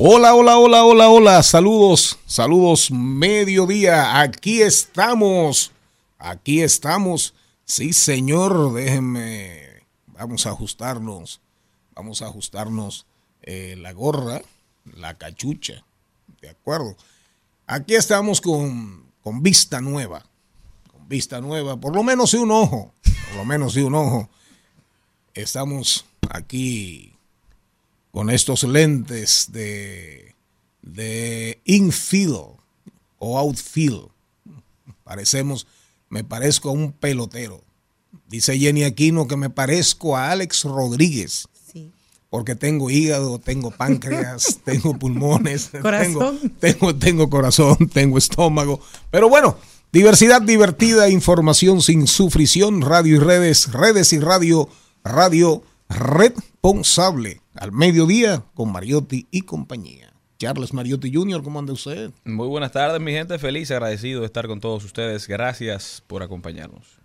Hola, hola, hola, hola, hola. Saludos, saludos, mediodía. Aquí estamos. Aquí estamos. Sí, señor, déjenme. Vamos a ajustarnos. Vamos a ajustarnos eh, la gorra, la cachucha. De acuerdo. Aquí estamos con, con vista nueva. Con vista nueva. Por lo menos de un ojo. Por lo menos de un ojo. Estamos aquí con estos lentes de, de infield o outfield. Parecemos, me parezco a un pelotero. Dice Jenny Aquino que me parezco a Alex Rodríguez. Sí. Porque tengo hígado, tengo páncreas, tengo pulmones, Corazón. Tengo, tengo, tengo corazón, tengo estómago. Pero bueno, diversidad divertida, información sin sufrición, radio y redes, redes y radio, radio responsable. Al mediodía con Mariotti y compañía. Charles Mariotti Jr., ¿cómo anda usted? Muy buenas tardes, mi gente. Feliz, agradecido de estar con todos ustedes. Gracias por acompañarnos.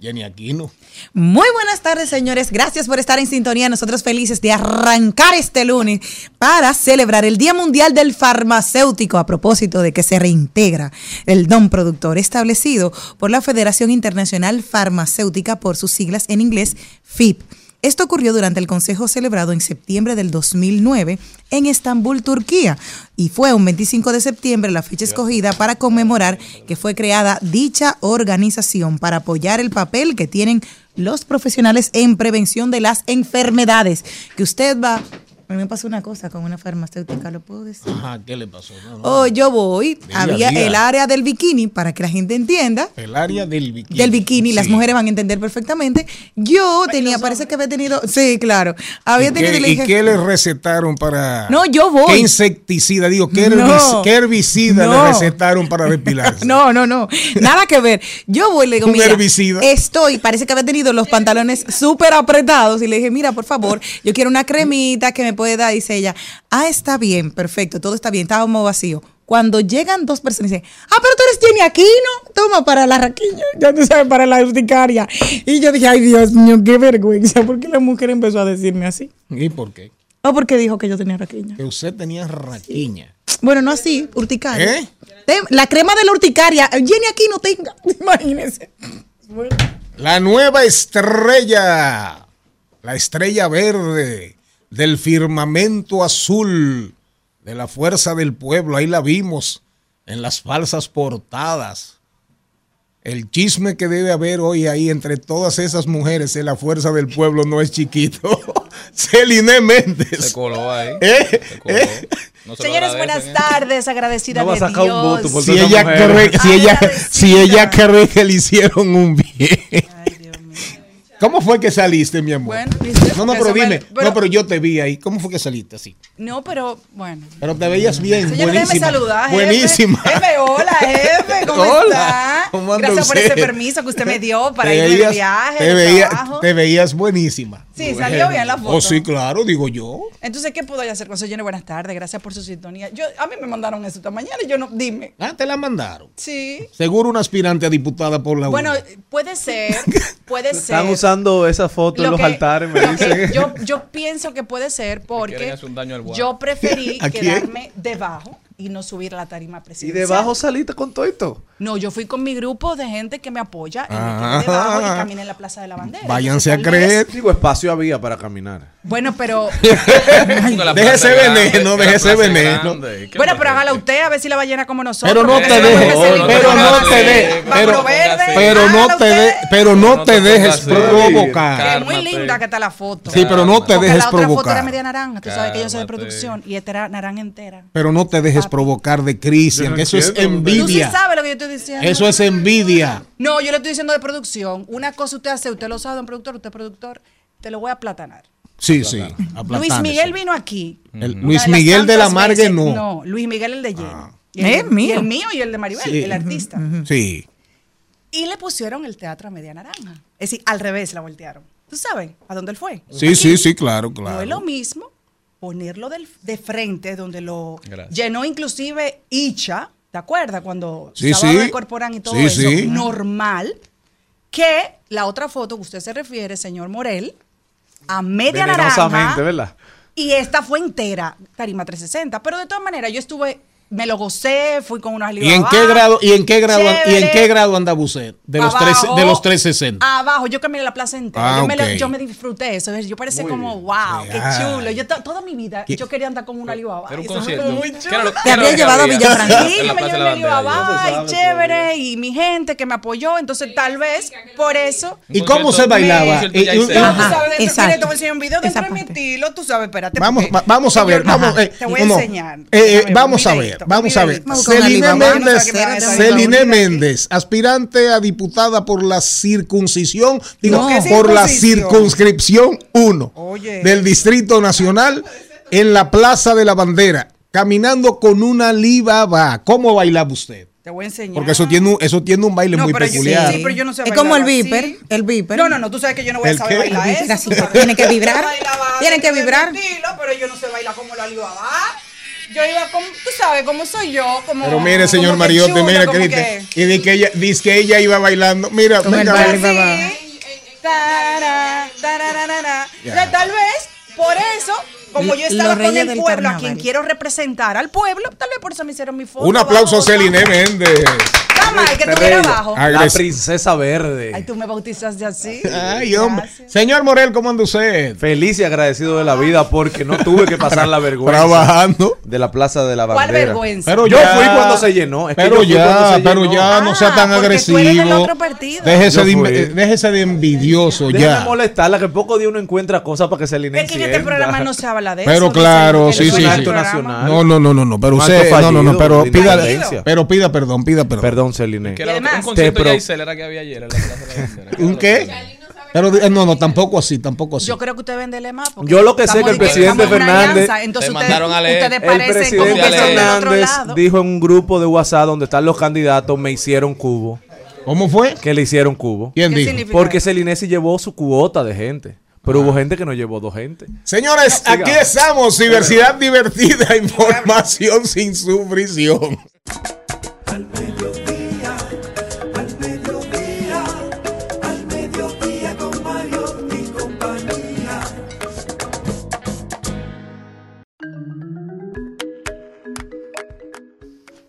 Jenny Aquino. Muy buenas tardes, señores. Gracias por estar en sintonía. Nosotros felices de arrancar este lunes para celebrar el Día Mundial del Farmacéutico a propósito de que se reintegra el don productor establecido por la Federación Internacional Farmacéutica por sus siglas en inglés FIP. Esto ocurrió durante el consejo celebrado en septiembre del 2009 en Estambul, Turquía, y fue un 25 de septiembre la fecha escogida para conmemorar que fue creada dicha organización para apoyar el papel que tienen los profesionales en prevención de las enfermedades. Que usted va... A mí me pasó una cosa con una farmacéutica, ¿lo puedo decir? Ajá, ¿qué le pasó? No, no. Oh, yo voy, había el área del bikini, para que la gente entienda, El área del bikini. del bikini, las mujeres van a entender perfectamente. Yo tenía, parece que había tenido, sí, claro, había ¿Y tenido, qué, le y dije, qué le recetaron para.? No, yo voy. ¿Qué insecticida? Digo, ¿qué, No. herbicida le recetaron para depilarse? No, no, no. Nada que ver. Yo voy y le digo, mira, herbicida. estoy, parece que había tenido los pantalones súper apretados y le dije, mira, por favor, yo quiero una cremita que me puede dar. Dice ella, ah, está bien, perfecto, todo está bien, estábamos vacío. Cuando llegan dos personas y dicen, ah, pero tú eres Jenny Aquino, toma para la raquiña, ya tú sabes, para la urticaria. Y yo dije, ay, Dios mío, qué vergüenza, ¿por qué la mujer empezó a decirme así? ¿Y por qué? O porque dijo que yo tenía raquiña. Que usted tenía raquiña. Bueno, no así, urticaria. ¿Eh? La crema de la urticaria, Jenny Aquino tenga, imagínense. La nueva estrella. La estrella verde del firmamento azul de la fuerza del pueblo. Ahí la vimos en las falsas portadas. El chisme que debe haber hoy ahí entre todas esas mujeres en la fuerza del pueblo no es chiquito. Celine Se Méndez. coló ahí. ¿Eh? Se coló. ¿Eh? No se lo Señores, buenas tardes, agradecida No va a de un Dios. voto por Si ella, cree, si, ella, Agradecida. si ella cree que le hicieron un bien. Ay, Dios mío. ¿Cómo fue que saliste, mi amor? Bueno, no, no, pero me- dime. pero- no, pero yo te vi ahí. ¿Cómo fue que saliste así? No, pero bueno. Pero te veías bien, Señor, buenísima. saludar, jefe. buenísima. Jefe, hola, jefe, ¿cómo Hola, está? ¿cómo Gracias por ese permiso que usted me dio para ir de viaje, te, veía- te veías buenísima. Sí, salió bien la foto. Oh, sí, claro, digo yo. Entonces, ¿qué puedo hacer con señores? Buenas tardes, gracias por su sintonía. Yo, a mí me mandaron eso esta mañana y yo no, dime. Ah, te la mandaron. Sí. Seguro una aspirante a diputada por la Bueno, UNA. puede ser, puede ser. Usando esa foto en Lo los que- altares, me lo que dicen. yo, yo pienso que puede ser porque un daño al yo preferí quedarme debajo y no subir a la tarima Y presidencial. debajo saliste con todo esto. No, yo fui con mi grupo de gente que me apoya y me Ah. quedé debajo y caminé en la Plaza de la Bandera. Váyanse a creer. Digo, espacio había para caminar. Bueno, pero Porque la Deje plaza ese es grande, veneno, que deje la ese plaza es veneno. grande. ¿Qué bueno, va pero a hágala usted a ver si la ballena como nosotros. Pero no te dejes, pero no te dejes, pero, no te usted. de, pero no te dejes provocar. Muy linda que está la foto. Sí, pero no te dejes la otra foto era provocar. media naranja. Tú sabes que yo soy de producción y esta era naranja entera. Pero no te dejes provocar de Cristian, eso es entiendo. Tú sí envidia. sabes lo que yo estoy diciendo. Eso es envidia. No, yo le estoy diciendo de producción. Una cosa usted hace, usted lo sabe, un productor, usted es productor, te lo voy a aplatanar. Sí, sí. Luis. Miguel vino aquí. El Luis Miguel de la Margue no. No, Luis Miguel el de Jenny. Ah. Y el, ¿Eh? y mío? el mío y el de Maribel, Sí. el artista. Sí. Y le pusieron el teatro a media naranja. Es decir, al revés la voltearon. ¿Tú sabes a dónde él fue? Sí, sí, sí, claro, claro. No es lo mismo ponerlo del- de frente, donde lo Gracias. llenó inclusive Icha, ¿te acuerdas? Cuando Sí, sí. Corporán y todo Sí, eso, sí. normal, que la otra foto que usted se refiere, señor Morel, a media naranja. ¿verdad? Y esta fue entera, Tarima 360. Pero de todas maneras, yo estuve, me lo gocé, fui con unos ¿Y en qué grado y en qué grado y en qué grado anda Bucet? De los Abajo, tres, de los 360. Abajo, yo caminé la plaza entera. Ah, yo, me, lo- ok. yo me disfruté eso. Yo parecía Muy como, bien. wow, qué Ah. chulo. Yo to- toda mi vida, ¿Qué? yo quería andar con una Alibaba. Era un Eso fue concierto. muy ¿Qué chulo. Te qué había llevado a. En Sí, me llevé de a la Bandera, Alibaba y chévere. Y mi gente que me apoyó. Entonces, tal vez, por eso... ¿Y cómo se bailaba? tú dentro, exacto. te voy a enseñar un video de mi estilo, tú sabes, espérate. Vamos, a ver, eh, te voy a enseñar. eh, eh, vamos a ver, vamos a ver. Celine Méndez. Celine. Méndez, aspirante a diputada por la circuncisión, digo, No. ¿Qué por la circunscripción 1 Oye. del Distrito Nacional en la Plaza de la Bandera, caminando con una libaba. ¿Cómo bailaba usted? Te voy a enseñar. Porque eso tiene un, eso tiene un baile No, muy yo- peculiar. sí, pero yo no sé Es como el así. viper, el viper. No, no, no, tú sabes que yo no voy a ¿El saber qué? bailar eso. tiene que vibrar, tiene que vibrar. estilo, pero yo no sé bailar como la Alibaba. Yo iba como, tú sabes cómo soy yo, como Pero mire, señor que Mariotti, mira, como Cristian. que- Y di que ella, dice que ella iba bailando. Mira, Con el venga, baile. Ya. Pero Tal vez, por eso, como yo estaba con el pueblo, a quien quiero representar al pueblo, tal vez por eso me hicieron mi foto. Un aplauso a. Celine Méndez. Mal que estuviera abajo. Ah, La princesa verde. Ay, tú me bautizaste así. Ay, hombre. Gracias. Señor Morel, ¿cómo anda usted? Feliz y agradecido de la vida porque no tuve que pasar la vergüenza Trabajando. de la Plaza de la ¿Cuál Bandera. vergüenza? Pero Yo ya- fui cuando se llenó. Es que pero cuando ya, se pero ya no sea tan Ah, agresivo. tú eres del otro partido. Déjese de, eh, déjese de envidioso Déjame ya. molestarla, que poco día uno encuentra cosas para que se alinee. Es que en este programa no se habla de eso. Pero claro, que sí, sí, sí. nacional. No, no, no, no, no, pero usted, acto no, no, no, fallido pero pida, pero pida perdón, pida perdón. Perdón, Celine. Que además- un concierto pro- era que había ayer en la Plaza de la Bandera. ¿Qué ¿Un qué? que- Pero eh, no, no, tampoco así, tampoco así. Yo creo que usted vende más. porque Yo lo que sé que el de presidente Fernández- alianza, Entonces mandaron a leer. ustedes El parecen como presidente que son del otro Fernández lado. dijo en un grupo de WhatsApp donde están los candidatos, me hicieron cubo. ¿Cómo fue? Que le hicieron cubo. ¿Quién ¿Qué dijo? Porque Celinesi llevó su cuota de gente. Pero hubo gente que no llevó dos gente. Señores, aquí estamos, diversidad divertida, información sin sufrición.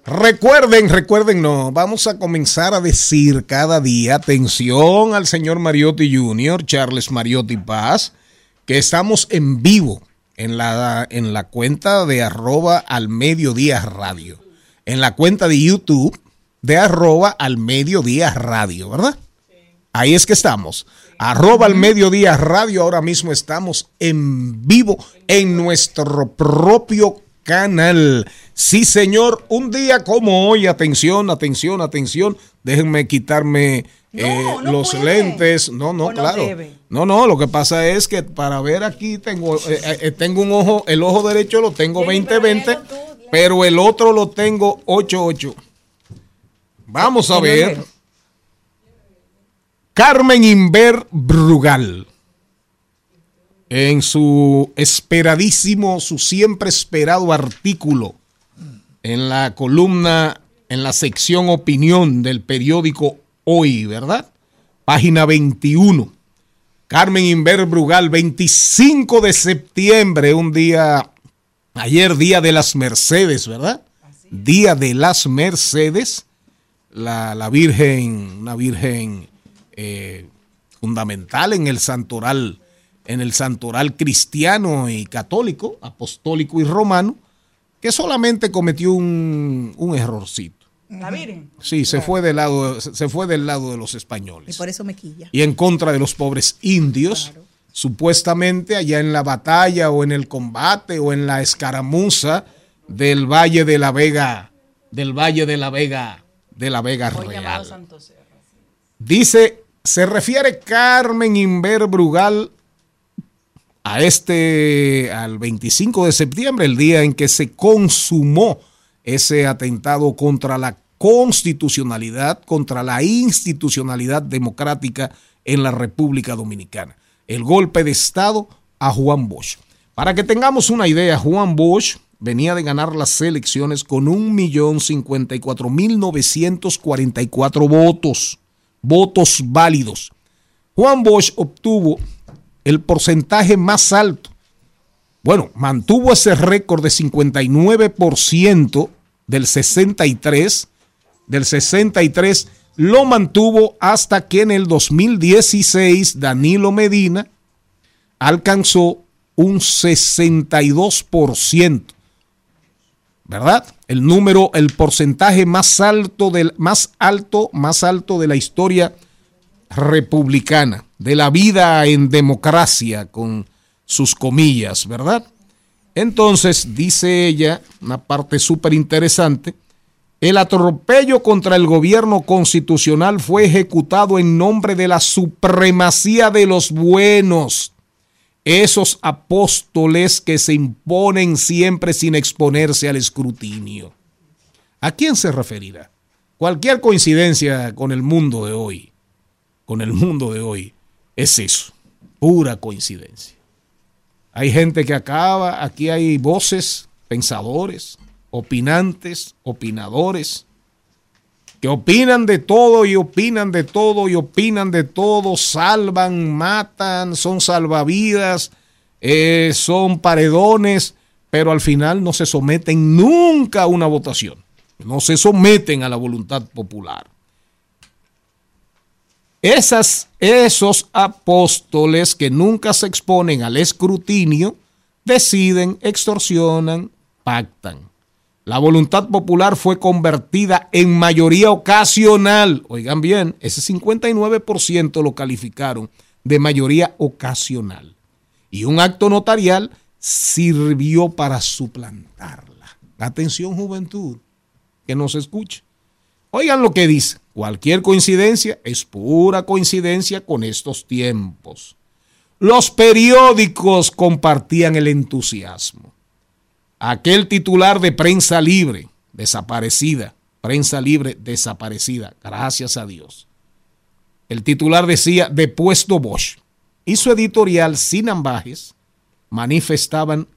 Recuerden, recuerden, no, vamos a comenzar a decir cada día, atención al señor Mariotti Jr., Charles Mariotti Paz, que estamos en vivo en la, en la cuenta de arroba al mediodía radio, en la cuenta de YouTube de arroba al mediodía radio, ¿verdad? Ahí es que estamos. Arroba al mediodía radio. Ahora mismo estamos en vivo en nuestro propio canal. Sí, señor. Un día como hoy. Atención, atención, atención. Déjenme quitarme eh, no los puede. lentes. No, no, O claro. No, no, lo que pasa es que para ver aquí tengo, eh, eh, tengo un ojo, el ojo derecho lo tengo 20-20, pero el otro lo tengo 8-8. Vamos a ver. Carmen Inver Brugal. En su esperadísimo, su siempre esperado artículo en la columna, en la sección opinión del periódico Hoy, ¿verdad? Página 21. Carmen Inver Brugal, 25 de septiembre, un día, ayer día de las Mercedes, ¿verdad? Día de las Mercedes, la, la Virgen, una Virgen eh, fundamental en el santoral, en el santoral cristiano y católico, apostólico y romano, que solamente cometió un, un errorcito. La Virgen. Sí, se fue del lado, se fue del lado de los Y españoles por eso me quilla. y en contra de los pobres indios, supuestamente allá en la batalla o en el combate o en la escaramuza del Valle de la Vega, del Valle de la Vega, de la Vega Real. Dice, se refiere Carmen Inver Brugal a este, al 25 de septiembre, el día en que se consumó ese atentado contra la constitucionalidad, contra la institucionalidad democrática en la República Dominicana. El golpe de Estado a Juan Bosch. Para que tengamos una idea, Juan Bosch venía de ganar las elecciones con 1.054.944 votos, votos válidos. Juan Bosch obtuvo el porcentaje más alto. Bueno, mantuvo ese récord de 59% del 63, del 63, lo mantuvo hasta que en el 2016 Danilo Medina alcanzó un 62%. ¿Verdad? El número, el porcentaje más alto del más alto, más alto de la historia republicana, de la vida en democracia con sus comillas, ¿verdad? Entonces, dice ella, una parte súper interesante, el atropello contra el gobierno constitucional fue ejecutado en nombre de la supremacía de los buenos, esos apóstoles que se imponen siempre sin exponerse al escrutinio. ¿A quién se referirá? Cualquier coincidencia con el mundo de hoy, con el mundo de hoy, es eso, pura coincidencia. Hay gente que acaba, aquí hay voces, pensadores, opinantes, opinadores, que opinan de todo y opinan de todo y opinan de todo, salvan, matan, son salvavidas, eh, son paredones, pero al final no se someten nunca a una votación, no se someten a la voluntad popular. Esas, esos apóstoles que nunca se exponen al escrutinio, deciden, extorsionan, pactan. La voluntad popular fue convertida en mayoría ocasional. Oigan bien, ese 59% lo calificaron de mayoría ocasional. Y un acto notarial sirvió para suplantarla. Atención juventud, que nos escuche. Oigan lo que dice. Cualquier coincidencia es pura coincidencia con estos tiempos. Los periódicos compartían el entusiasmo. Aquel titular de prensa libre, desaparecida, prensa libre desaparecida, gracias a Dios. El titular decía, depuesto Bosch. Y su editorial, sin ambajes, manifestaban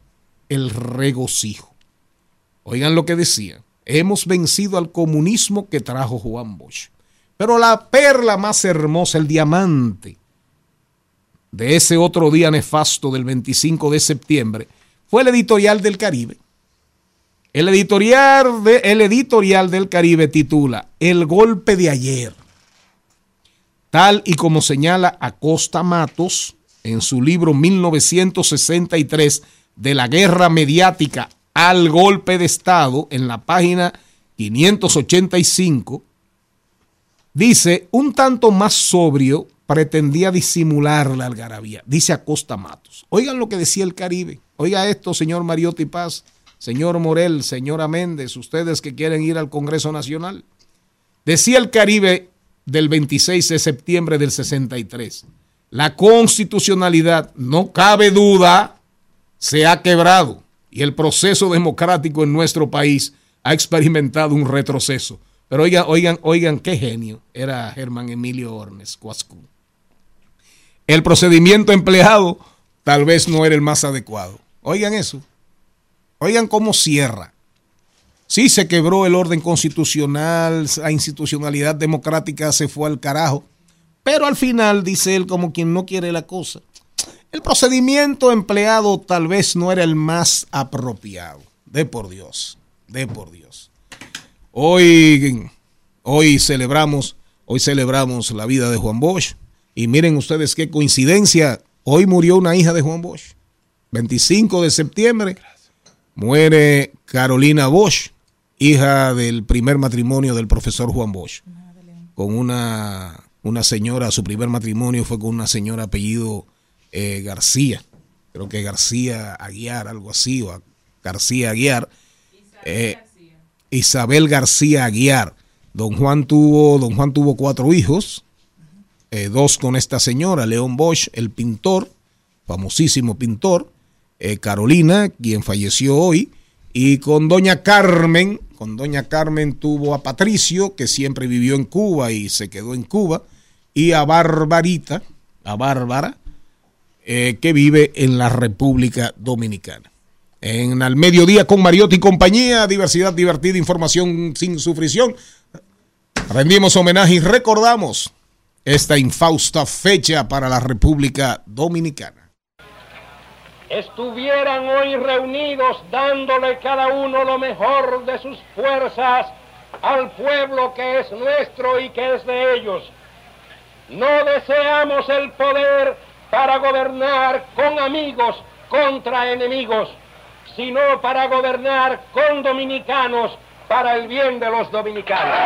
el regocijo. Oigan lo que decía. Hemos vencido al comunismo que trajo Juan Bosch. Pero la perla más hermosa, el diamante de ese otro día nefasto del 25 de septiembre, fue el editorial del Caribe. El editorial, de, el editorial del Caribe titula El golpe de ayer. Tal y como señala Acosta Matos en su libro 1963 de la guerra mediática al golpe de Estado, en la página 585, dice, un tanto más sobrio, pretendía disimular la algarabía, dice Acosta Matos. Oigan lo que decía el Caribe. Oiga esto, señor Mariotti Paz, señor Morel, señora Méndez, ustedes que quieren ir al Congreso Nacional. Decía el Caribe del 26 de septiembre del 63. La constitucionalidad, no cabe duda, se ha quebrado y el proceso democrático en nuestro país ha experimentado un retroceso. Pero oigan, oigan, oigan, qué genio era Germán Emilio Ornes Cuascu. El procedimiento empleado tal vez no era el más adecuado. Oigan eso. Oigan cómo cierra. Sí, se quebró el orden constitucional, la institucionalidad democrática se fue al carajo. Pero al final, dice él, como quien no quiere la cosa, el procedimiento empleado tal vez no era el más apropiado. De por Dios, de por Dios. Hoy, hoy celebramos, hoy celebramos la vida de Juan Bosch. Y miren ustedes qué coincidencia. Hoy murió una hija de Juan Bosch. 25 de septiembre muere Carolina Bosch, hija del primer matrimonio del profesor Juan Bosch. Con una, una señora, su primer matrimonio fue con una señora apellido eh, García. Creo que García Aguiar, algo así, o García Aguiar. Eh, Isabel García Aguiar. Don Juan tuvo, don Juan tuvo cuatro hijos, eh, dos con esta señora, León Bosch, el pintor, famosísimo pintor, eh, Carolina, quien falleció hoy, y con doña Carmen, con doña Carmen tuvo a Patricio, que siempre vivió en Cuba y se quedó en Cuba, y a Barbarita, a Bárbara, eh, que vive en la República Dominicana. En al mediodía con Mariotti y compañía, diversidad divertida, información sin sufrición. Rendimos homenaje y recordamos esta infausta fecha para la República Dominicana. estuvieran hoy reunidos dándole cada uno lo mejor de sus fuerzas al pueblo que es nuestro y que es de ellos. No deseamos el poder para gobernar con amigos contra enemigos, sino para gobernar con dominicanos para el bien de los dominicanos.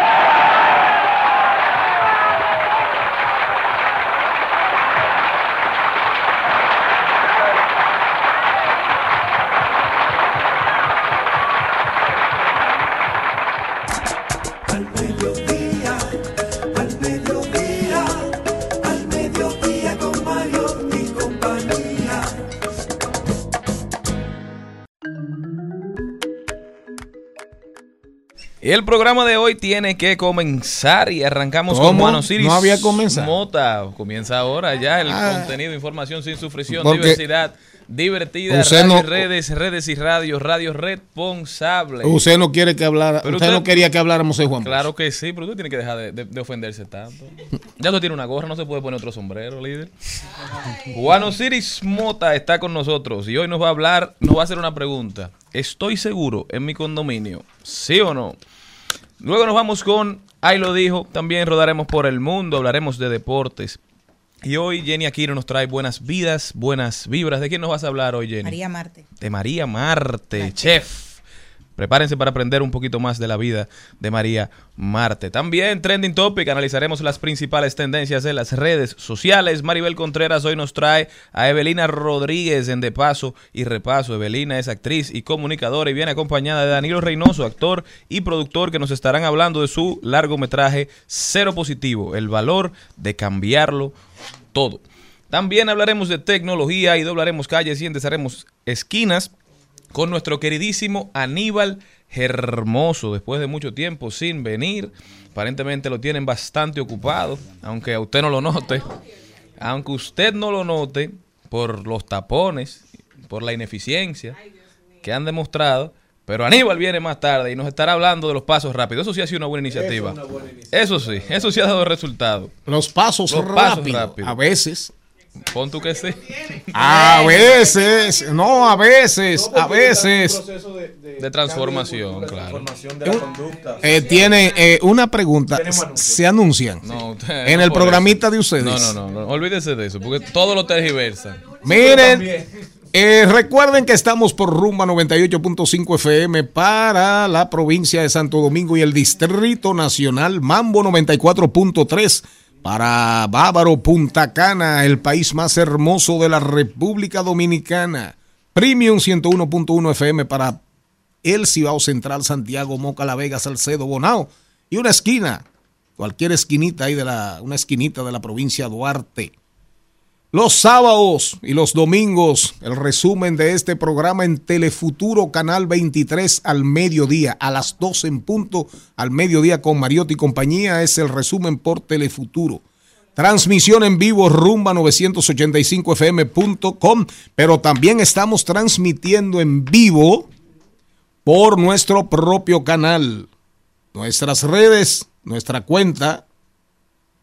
El programa de hoy tiene que comenzar y arrancamos ¿Cómo? con Juan Osiris No había comenzado. Mota. Comienza ahora ya el Ah. contenido, información sin sufrición, diversidad, divertida, radio no- redes, redes y radios, radio responsable. Usted no quiere que hablara, usted, usted- no quería que habláramos de Juan. Claro que sí, pero usted tiene que dejar de, de- de ofenderse tanto. Ya usted tiene una gorra, no se puede poner otro sombrero, líder. Juan Osiris Mota está con nosotros y hoy nos va a hablar, nos va a hacer una pregunta. ¿Estoy seguro en mi condominio? ¿Sí o no? Luego nos vamos con, ahí lo dijo, también rodaremos por el mundo, hablaremos de deportes. Y hoy Jenny Aquino nos trae buenas vidas, buenas vibras. ¿De quién nos vas a hablar hoy, Jenny? María Marte. de María Marte, chef. Prepárense para aprender un poquito más de la vida de María Marte. También Trending Topic, analizaremos las principales tendencias de las redes sociales. Maribel Contreras hoy nos trae a Evelina Rodríguez en De Paso y Repaso. Evelina es actriz y comunicadora y viene acompañada de Danilo Reynoso, actor y productor, que nos estarán hablando de su largometraje Cero Positivo, el valor de cambiarlo todo. También hablaremos de tecnología y doblaremos calles y enderezaremos esquinas con nuestro queridísimo Aníbal Hermoso. Después de mucho tiempo sin venir, aparentemente lo tienen bastante ocupado, aunque a usted no lo note. Aunque usted no lo note por los tapones, por la ineficiencia que han demostrado. Pero Aníbal viene más tarde y nos estará hablando de los pasos rápidos. Eso sí ha sido una buena iniciativa. Eso sí, eso sí ha dado resultado. Los pasos Los pasos rápidos. rápidos. A veces. Pon tú que sí. A veces. No, a veces. A veces. De transformación, claro. de la conducta. Eh, tiene eh, una pregunta. Se anuncian. No, usted- En no el programita eso. de ustedes. No, no, no, no, olvídese de eso, porque todo lo tergiversan. Miren, eh, recuerden que estamos por Rumba 98.5 FM para la provincia de Santo Domingo y el Distrito Nacional, Mambo 94.3 para Bávaro, Punta Cana, el país más hermoso de la República Dominicana, Premium 101.1 FM para el Cibao Central, Santiago, Moca, La Vega, Salcedo, Bonao y una esquina cualquier esquinita ahí de la, una esquinita de la provincia de Duarte. Los sábados y los domingos, el resumen de este programa en Telefuturo, Canal 23 al mediodía, a las 12 en punto, al mediodía con Mariotti y compañía, es el resumen por Telefuturo. Transmisión en vivo rumba 985fm.com, pero también estamos transmitiendo en vivo por nuestro propio canal, nuestras redes, nuestra cuenta,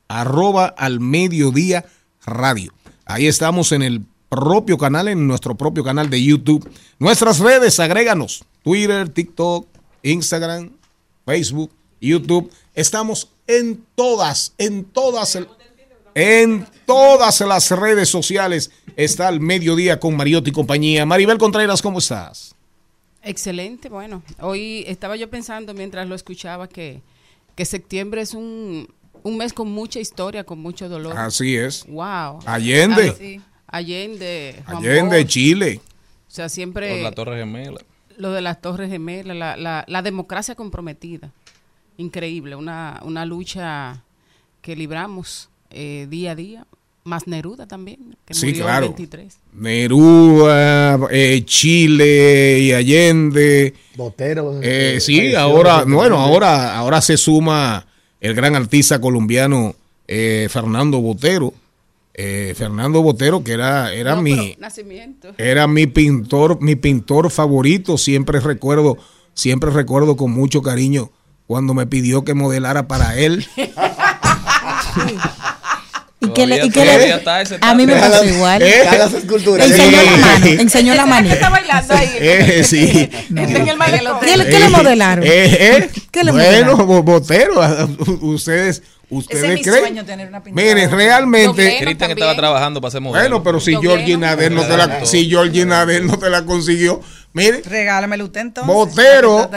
arroba al mediodía radio. Ahí estamos en el propio canal, en nuestro propio canal de YouTube. Nuestras redes, agréganos. Twitter, TikTok, Instagram, Facebook, YouTube. Estamos en todas, en todas, en todas las redes sociales. Está el mediodía con Mariotti y compañía. Maribel Contreras, ¿cómo estás? Excelente, bueno, hoy estaba yo pensando mientras lo escuchaba que, que septiembre es un, un mes con mucha historia, con mucho dolor. Así es. Wow. Allende. Ah, sí. Allende. Juan Allende, Bosch. Chile. O sea, siempre Por la Torre Gemela. lo de las Torres Gemelas, la, la, la democracia comprometida. Increíble, una, una lucha que libramos eh, día a día. Más Neruda también, que Sí, murió claro. 23. Neruda, eh, Chile y Allende. Botero. Eh, sí, ahora, bueno, ahora, ahora se suma el gran artista colombiano eh, Fernando Botero. Eh, Fernando Botero, que era, era No, mi, nacimiento. era mi pintor, mi pintor favorito. Siempre recuerdo, siempre recuerdo con mucho cariño cuando me pidió que modelara para él. ¿Y qué le, y qué a mí me pasó igual. Eh, las esculturas. Enseñó la mano, enseñó la mano. está bailando ahí. Eh, sí. En el malecón. ¿Qué, le- qué le modelaron? Eh, eh. ¿Qué le bueno, modelaron? Botero, ustedes, ustedes Ese es mi creen. sueño, tener una pintura. Miren, realmente. Cristian estaba trabajando para ser modelo. Bueno, pero si. Georgie Nader no te la, si Georgie Nader no te la consiguió, mire, Regálamelo usted entonces. Botero.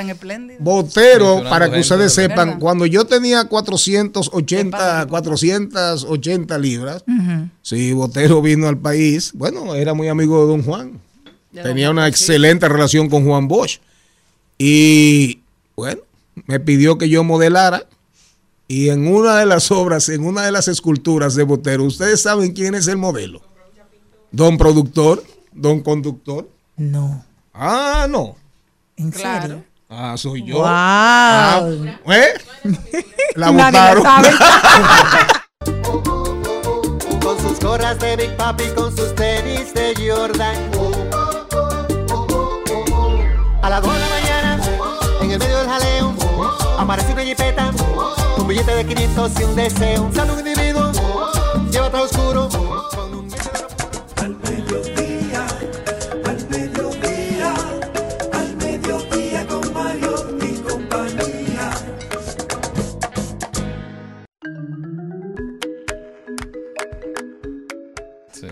Botero, para que ustedes sepan, ¿Verdad? cuando yo tenía 480, 480 libras, sí, Botero vino al país, bueno, era muy amigo de Don Juan, tenía una excelente relación con Juan Bosch, y bueno, me pidió que yo modelara, y en una de las obras, en una de las esculturas de Botero, ustedes saben quién es el modelo, don productor, don conductor, No. ah, no, ¿En Claro. serio? ah, soy yo. Wow. Ah, ¿eh? La botaron. Con sus gorras de Big Papi, con sus tenis de Jordan. A las 2 de la mañana, en el medio del jaleo, aparece una jipeta, billete de 500 y un deseo. Sale un individuo, lleva todo oscuro, con un Al mediodía, al mediodía, al mediodía con Mario y compañía.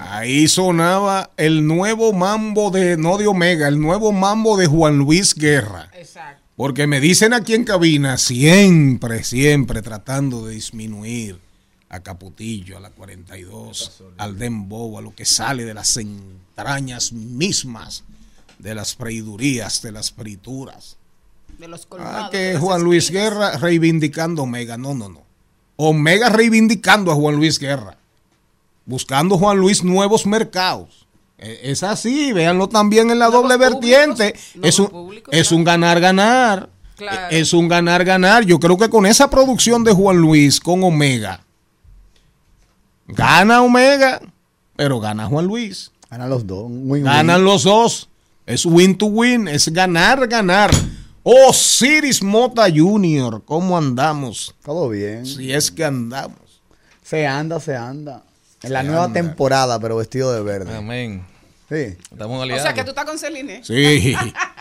Ahí sonaba el nuevo mambo de, no de Omega, el nuevo mambo de Juan Luis Guerra. Exacto. Porque me dicen aquí en cabina, siempre, siempre tratando de disminuir a Capotillo, a la 42, al Dembow, a lo que sale de las entrañas mismas de las freidurías, de las frituras. De los Ah, colmados. de que Juan Luis. Guerra reivindicando Omega. No, no, no. Omega reivindicando a Juan Luis Guerra. Buscando Juan Luis nuevos mercados. Eh, Es así, véanlo también en la Nuevos doble vertiente. Es un, públicos, es un ganar-ganar. Claro. Eh, Es un ganar-ganar. Yo creo que con esa producción de Juan Luis con Omega, gana Omega, pero gana Juan Luis. Ganan los dos. win-win. Ganan los dos. Es win to win. Es ganar, ganar. Osiris Mota Jr., ¿cómo andamos? Todo bien. Si es que andamos. Se anda, se anda. En la nueva anda. temporada, pero vestido de verde. Amén. Sí. Estamos O sea, que tú estás con Celine. Sí.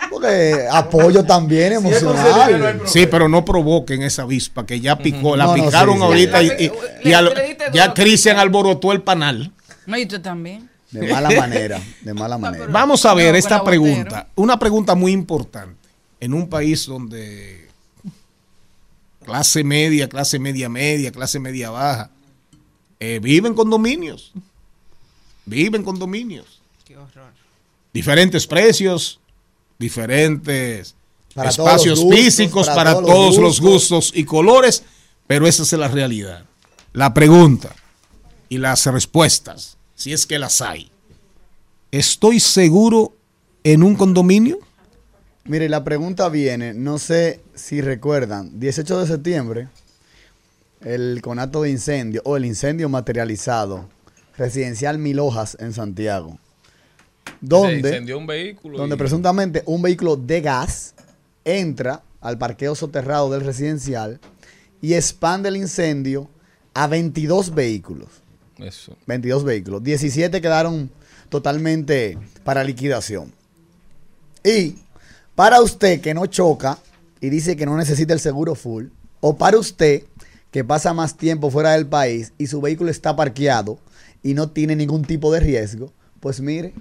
Porque apoyo también emocional. Sí, pero no provoquen esa avispa que ya picó. La No, no, picaron sí, sí. ahorita y, y- Le- y al- le diste ya. Cristian alborotó el panal. No, y tú también. De mala manera. De mala manera. Vamos a ver esta Botero. pregunta. Una pregunta muy importante. En un país donde clase media, clase media media, clase media baja, eh, viven condominios. Viven condominios. Horror. Diferentes precios, diferentes Para espacios gustos, físicos para para, todos los todos los gustos. gustos y colores. Pero esa es la realidad. La pregunta y las respuestas, si es que las hay. ¿Estoy seguro en un condominio? Mire, la pregunta viene, no sé si recuerdan, 18 de septiembre, el conato de incendio o el incendio materializado residencial Mil Hojas en Santiago. Se Donde, incendió un vehículo. donde y- presuntamente un vehículo de gas entra al parqueo soterrado del residencial y expande el incendio a 22 vehículos. Eso. 22 vehículos. 17 quedaron totalmente para liquidación. Y para usted que no choca y dice que no necesita el seguro full, o para usted que pasa más tiempo fuera del país y su vehículo está parqueado y no tiene ningún tipo de riesgo, pues mire,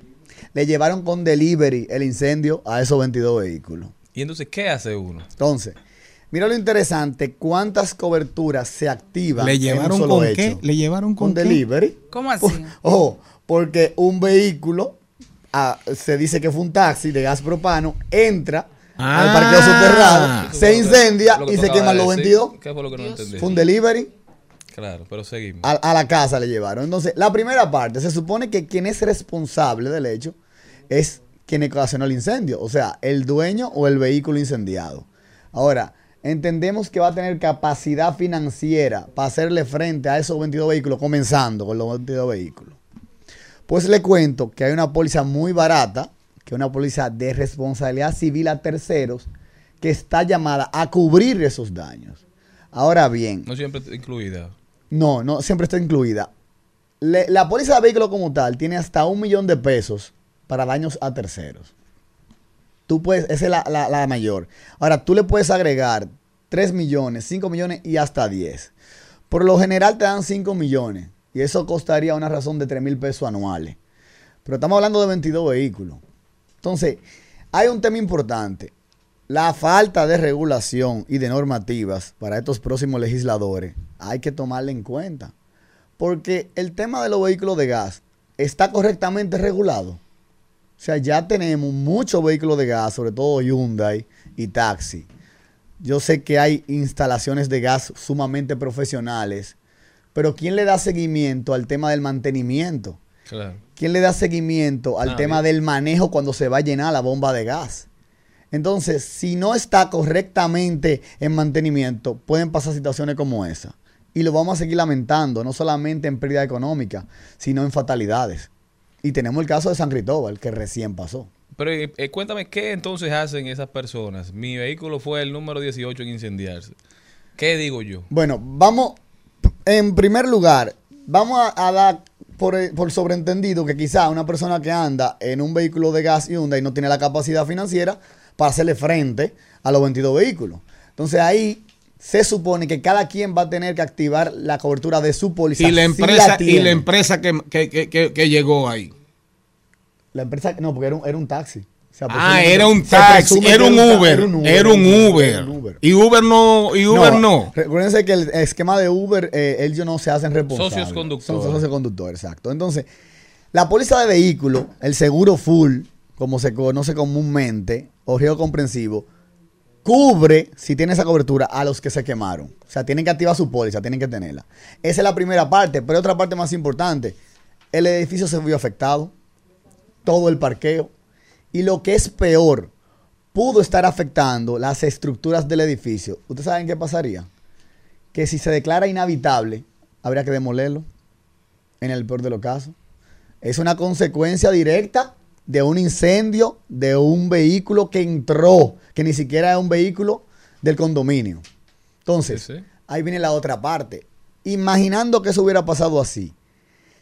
le llevaron con delivery el incendio a esos 22 vehículos. ¿Y entonces qué hace uno? Entonces, mira lo interesante, cuántas coberturas se activan. ¿Le en un llevaron solo con hecho. qué? ¿Le llevaron con Con qué? delivery. ¿Cómo así? Ojo, porque un vehículo, ah, se dice que fue un taxi de gas propano, entra al Ah. parqueo subterráneo, se incendia y se queman los decir, 22. ¿Qué fue lo que no entendí? Fue un delivery, Claro, pero seguimos. a, a la casa le llevaron. Entonces, la primera parte, se supone que quien es responsable del hecho es quien ocasionó el incendio, o sea, el dueño o el vehículo incendiado. Ahora, entendemos que va a tener capacidad financiera para hacerle frente a esos 22 vehículos, comenzando con los 22 vehículos. Pues le cuento que hay una póliza muy barata, que es una póliza de responsabilidad civil a terceros, que está llamada a cubrir esos daños. Ahora bien, No siempre incluida. No, no, siempre está incluida. La póliza de vehículo como tal tiene hasta un millón de pesos para daños a terceros. Tú puedes, esa es la, la- la mayor. Ahora, tú le puedes agregar 3 millones, 5 millones y hasta 10. Por lo general te dan 5 millones y eso costaría una razón de 3 mil pesos anuales. Pero estamos hablando de 22 vehículos. Entonces, hay un tema importante. La falta de regulación y de normativas para estos próximos legisladores hay que tomarla en cuenta. Porque el tema de los vehículos de gas está correctamente regulado. O sea, ya tenemos muchos vehículos de gas, sobre todo Hyundai y taxi. Yo sé que hay instalaciones de gas sumamente profesionales, pero ¿quién le da seguimiento al tema del mantenimiento? Claro. ¿Quién le da seguimiento al Nadie. tema del manejo cuando se va a llenar la bomba de gas? Entonces, si no está correctamente en mantenimiento, pueden pasar situaciones como esa. Y lo vamos a seguir lamentando, no solamente en pérdida económica, sino en fatalidades. Y tenemos el caso de San Cristóbal, que recién pasó. Pero eh, eh, cuéntame, ¿qué entonces hacen esas personas? Mi vehículo fue el número 18 en incendiarse. ¿Qué digo yo? Bueno, vamos, en primer lugar, vamos a, a dar por, eh, por sobreentendido que quizá una persona que anda en un vehículo de gas Hyundai no tiene la capacidad financiera para hacerle frente a los 22 vehículos. Entonces ahí se supone que cada quien va a tener que activar la cobertura de su póliza. Y la si empresa, y la empresa que, que- que- que- que llegó ahí. La empresa, no, porque era un, era un taxi. O sea, Ah, era un taxi, presume era un Uber, era un Uber. era un Uber. Y Uber no, y Uber no. Recuérdense que el esquema de Uber, eh, ellos no se hacen responsables. Socios conductores. Son socios conductores, exacto. Entonces, la póliza de vehículo, el seguro full, como se conoce comúnmente, o riesgo comprensivo, cubre, si tiene esa cobertura, a los que se quemaron. O sea, tienen que activar su póliza, tienen que tenerla. Esa es la primera parte, pero otra parte más importante. El edificio se vio afectado, todo el parqueo, y lo que es peor, pudo estar afectando las estructuras del edificio. ¿Ustedes saben qué pasaría? Que si se declara inhabitable, habría que demolerlo, en el peor de los casos. Es una consecuencia directa de un incendio de un vehículo que entró, que ni siquiera es un vehículo del condominio. Entonces, Sí, sí. ahí viene la otra parte. Imaginando que eso hubiera pasado así.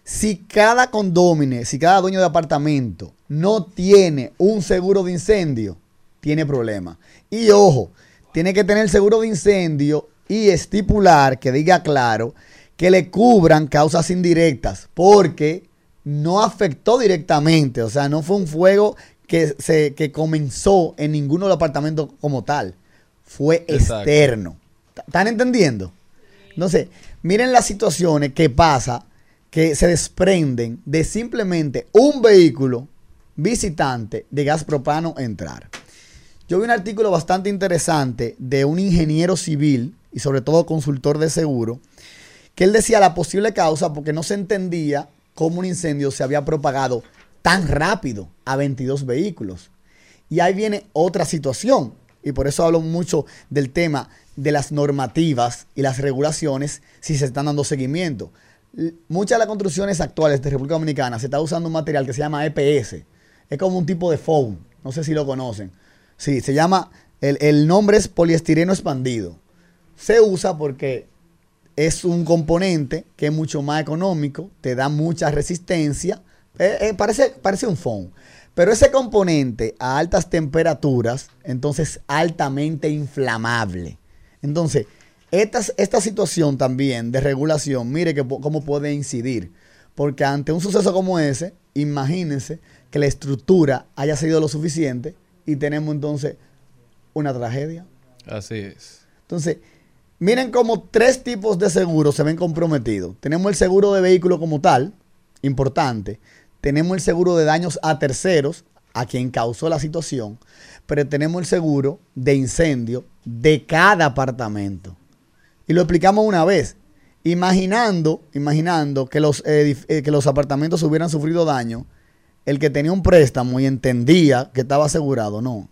Si cada condominio, si cada dueño de apartamento no tiene un seguro de incendio, tiene problemas. Y ojo, tiene que tener seguro de incendio y estipular que diga claro que le cubran causas indirectas, porque no afectó directamente, o sea, no fue un fuego que, se, que comenzó en ninguno de los apartamentos como tal, fue Exacto. externo. ¿Están entendiendo? Entonces, miren las situaciones que pasa que se desprenden de simplemente un vehículo visitante de gas propano entrar. Yo vi un artículo bastante interesante de un ingeniero civil y sobre todo consultor de seguro, que él decía la posible causa porque no se entendía cómo un incendio se había propagado tan rápido a 22 vehículos. Y ahí viene otra situación, y por eso hablo mucho del tema de las normativas y las regulaciones si se están dando seguimiento. Muchas de las construcciones actuales de República Dominicana se está usando un material que se llama EPS. Es como un tipo de foam. No sé si lo conocen. Sí, se llama, el, el nombre es poliestireno expandido. Se usa porque es un componente que es mucho más económico, te da mucha resistencia. Eh, eh, parece, parece un foam. Pero ese componente a altas temperaturas, entonces altamente inflamable. Entonces, esta, esta situación también de regulación, mire que, cómo puede incidir. Porque ante un suceso como ese, imagínense que la estructura haya sido lo suficiente y tenemos entonces una tragedia. Así es. Entonces, miren cómo tres tipos de seguros se ven comprometidos. Tenemos el seguro de vehículo como tal, importante. Tenemos el seguro de daños a terceros, a quien causó la situación. Pero tenemos el seguro de incendio de cada apartamento. Y lo explicamos una vez. Imaginando, imaginando que los, eh, que los apartamentos hubieran sufrido daño, el que tenía un préstamo y entendía que estaba asegurado, no.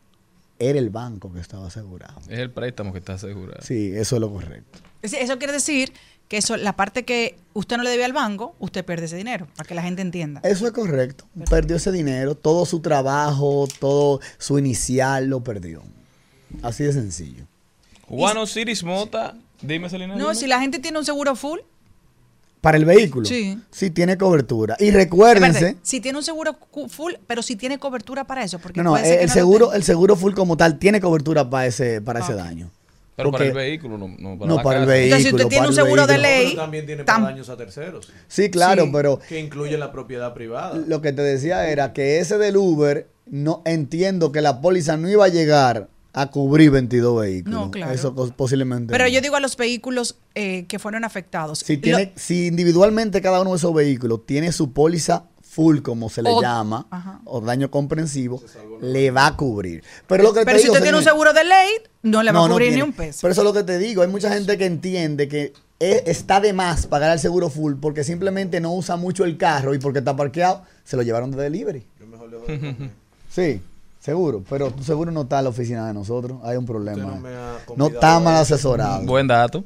Era el banco que estaba asegurado. Es el préstamo que está asegurado. Sí, eso es lo correcto. Es- Eso quiere decir que eso, la parte que usted no le debe al banco, usted pierde ese dinero, para que la gente entienda. Eso es correcto. Perdió ese dinero, todo su trabajo, todo su inicial lo perdió. Así de sencillo. Juan Osiris Mota, dime Selena. No, dime. si la gente tiene un seguro full, Para el vehículo. Sí. Sí, tiene cobertura. Y recuérdense. espérate, si tiene un seguro full, pero si tiene cobertura para eso, porque No, no, puede ser el, no seguro, el seguro full como tal tiene cobertura para ese, para ese daño. Pero para el vehículo, no, no para No, la para el vehículo. Entonces, si usted tiene un seguro de ley, Pero también tiene tam- para daños a terceros. Sí, claro, Sí. pero Que incluye la propiedad privada. lo que te decía era que ese del Uber, no entiendo que la póliza no iba a llegar a cubrir 22 vehículos. No, claro. Eso posiblemente. Pero no. yo digo a los vehículos eh, que fueron afectados. Si, Lo- tiene, si individualmente cada uno de esos vehículos tiene su póliza full, como se le O- llama, Ajá. o daño comprensivo, le va a cubrir. Pero lo que pero te si digo, usted tiene un seguro de ley, no le va No, a no cubrir ni un peso. Pero eso es lo que te digo. Hay mucha gente que entiende que e- está de más pagar el seguro full porque simplemente no usa mucho el carro y porque está parqueado, se lo llevaron de delivery. Sí, seguro. Pero tu seguro no está en la oficina de nosotros. Hay un problema. No está mal eso. asesorado. Buen dato.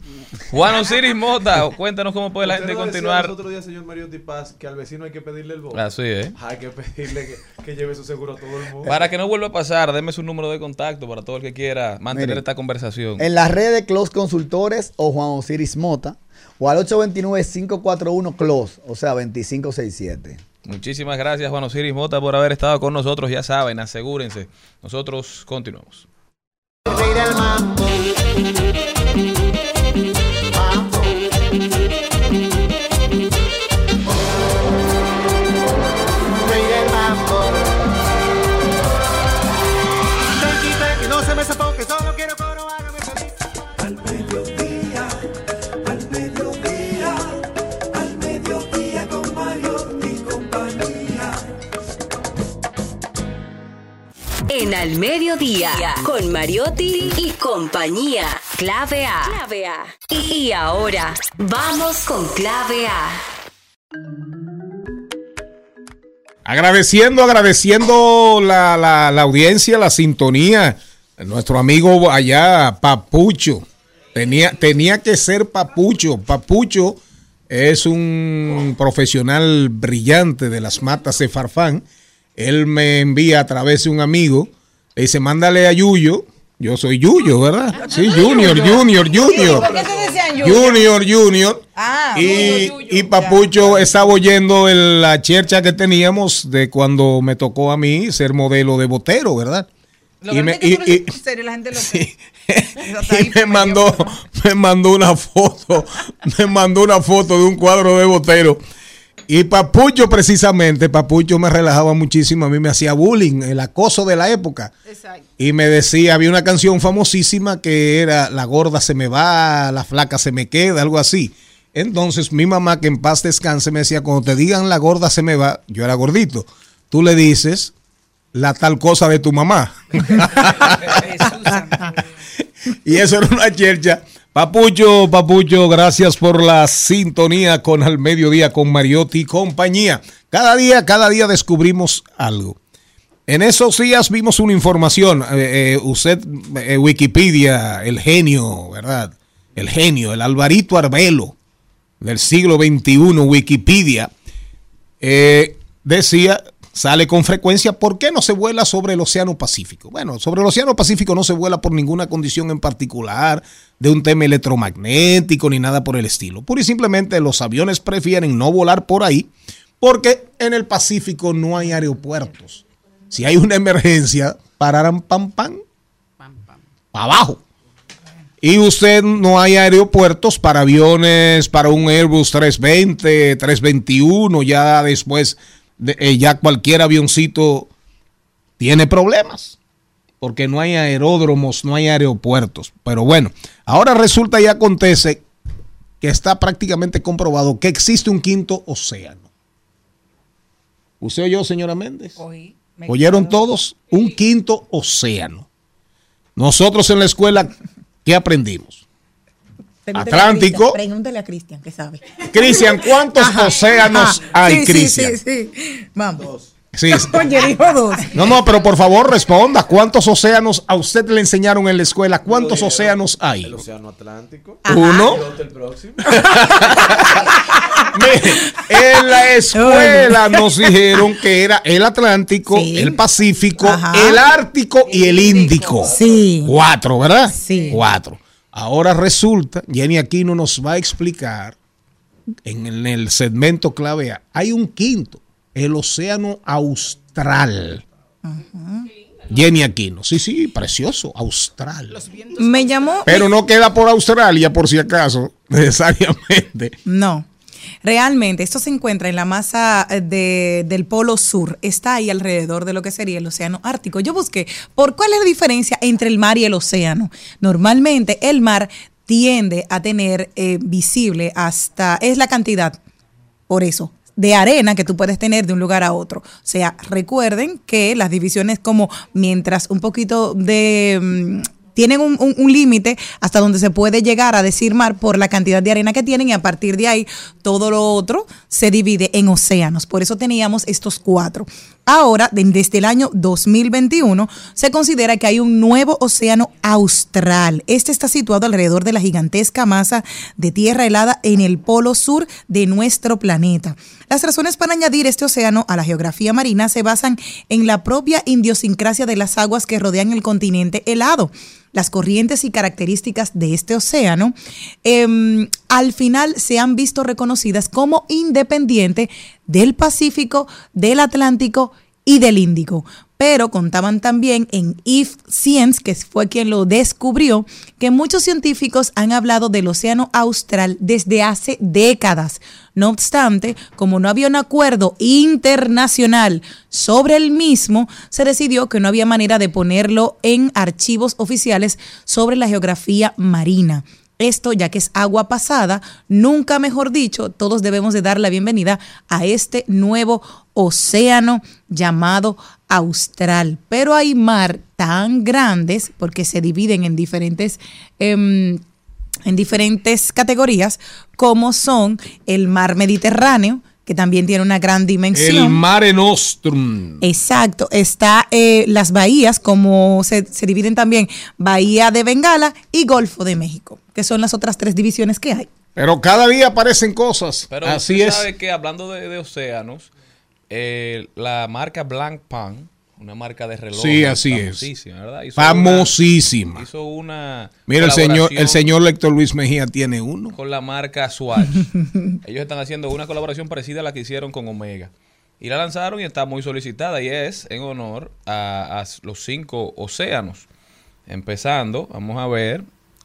Juan Osiris Mota, cuéntanos cómo puede la gente continuar. los otros días, señor Mariotti Paz, que al vecino hay que pedirle el voto. Así es. Hay que pedirle que, que lleve su seguro a todo el mundo. Para que no vuelva a pasar, deme su número de contacto para todo el que quiera mantener Mire, esta conversación. En las redes Close Consultores o Juan Osiris Mota o al 829-541 Close, o sea, 2567. Muchísimas gracias, Juan Osiris Mota, por haber estado con nosotros. Ya saben, asegúrense. Nosotros continuamos. En Al Mediodía, con Mariotti y compañía. Clave A. Y ahora, vamos con Clave A. Agradeciendo, agradeciendo la, la- la audiencia, la sintonía. Nuestro amigo allá, Papucho. Tenía, tenía que ser Papucho. Papucho es un profesional brillante de las matas de Farfán. Él me envía a través de un amigo. Le dice, mándale a Yuyo. Yo soy Yuyo, ¿verdad? Sí, Junior, Junior, Junior. ¿Por qué te decían Yuyo? Junior, Junior. Ah, y, Yuyo, y ya. Papucho estaba oyendo el- la chercha que teníamos de cuando me tocó a mí ser modelo de botero, ¿verdad? Lo y me, y- y- serio, la gente lo sí. y me mandó, me mandó una foto, me mandó una foto de un cuadro de botero. Y Papucho, precisamente, Papucho me relajaba muchísimo, a mí me hacía bullying, el acoso de la época. Exacto. Y me decía, había una canción famosísima que era La gorda se me va, la flaca se me queda, algo así. Entonces mi mamá, que en paz descanse, me decía, cuando te digan la gorda se me va, yo era gordito, tú le dices la tal cosa de tu mamá. Y eso era una chercha Papucho, Papucho, gracias por la sintonía con Al Mediodía con Mariotti y compañía. Cada día, cada día descubrimos algo. En esos días vimos una información. eh, eh, usted, eh, Wikipedia, el genio, ¿verdad? El genio, el Alvarito Arbelo del siglo XXI, Wikipedia, decía, sale con frecuencia, ¿por qué no se vuela sobre el Océano Pacífico? Bueno, sobre el Océano Pacífico no se vuela por ninguna condición en particular, de un tema electromagnético ni nada por el estilo. Pura y simplemente los aviones prefieren no volar por ahí porque en el Pacífico no hay aeropuertos. Si hay una emergencia, pararán pam pam, para abajo. Y usted no hay aeropuertos para aviones, para un Airbus 320, 321, ya después, de- eh, ya cualquier avioncito tiene problemas, porque no hay aeródromos, no hay aeropuertos. Pero bueno, ahora resulta y acontece que está prácticamente comprobado que existe un quinto océano. ¿Usted oyó, señora Méndez? ¿Oyeron todos? Un quinto océano. Nosotros en la escuela, ¿qué aprendimos? A Atlántico. Pregúntele a Cristian, que sabe. Cristian, ¿cuántos Ajá, océanos ajá. hay, Sí, Cristian? Sí, sí, sí. Vamos. Sí. Oye, dijo dos. No, no, pero por favor responda. ¿Cuántos océanos a usted le enseñaron en la escuela? ¿Cuántos océanos hay? El Océano Atlántico. Uno. El otro, el próximo. Mire, en la escuela nos dijeron que era el Atlántico, el Pacífico, el Ártico y el Índico. Sí. Cuatro, ¿verdad? Sí. Cuatro. Ahora resulta, Jenny Aquino nos va a explicar en el, en el segmento clave A, hay un quinto, el Océano Austral. Jenny Aquino. Sí, sí, precioso, austral. Me llamó. Pero no queda por Australia, por si acaso, necesariamente. No. Realmente, esto se encuentra en la masa eh, de- del polo sur. Está ahí alrededor de lo que sería el océano Ártico. Yo busqué por cuál es la diferencia entre el mar y el océano. Normalmente el mar tiende a tener eh, visible hasta, es la cantidad, por eso, de arena que tú puedes tener de un lugar a otro. O sea, recuerden que las divisiones como mientras un poquito de... tienen un límite hasta donde se puede llegar a decir mar por la cantidad de arena que tienen y a partir de ahí todo lo otro se divide en océanos. Por eso teníamos estos cuatro. Ahora, de- desde el año 2021, se considera que hay un nuevo océano austral. Este está situado alrededor de la gigantesca masa de tierra helada en el polo sur de nuestro planeta. Las razones para añadir este océano a la geografía marina se basan en la propia idiosincrasia de las aguas que rodean el continente helado. Las corrientes y características de este océano em, al final se han visto reconocidas como independiente del Pacífico, del Atlántico y del Índico. Pero contaban también en Yves Science, que fue quien lo descubrió, que muchos científicos han hablado del océano austral desde hace décadas. No obstante, como no había un acuerdo internacional sobre el mismo, se decidió que no había manera de ponerlo en archivos oficiales sobre la geografía marina. Esto, ya que es agua pasada, nunca mejor dicho, todos debemos de dar la bienvenida a este nuevo océano llamado austral. Pero hay mar tan grandes, porque se dividen en diferentes... em, en diferentes categorías, como son el mar Mediterráneo, que también tiene una gran dimensión. El Mare Nostrum. Exacto, está eh, las bahías, como se, se dividen también Bahía de Bengala y Golfo de México, que son las otras tres divisiones que hay. Pero cada día aparecen cosas. Pero Así usted es. sabe que hablando de, de océanos, eh, la marca Blanc Pan, una marca de reloj. Sí, así es. famosísima, ¿verdad? Hizo Famosísima. una- hizo una. Mira, el señor, el señor Lector Luis Mejía tiene uno. Con la marca Swatch. Ellos están haciendo una colaboración parecida a la que hicieron con Omega. Y la lanzaron y está muy solicitada y es en honor a, a los cinco océanos. Empezando, vamos a ver.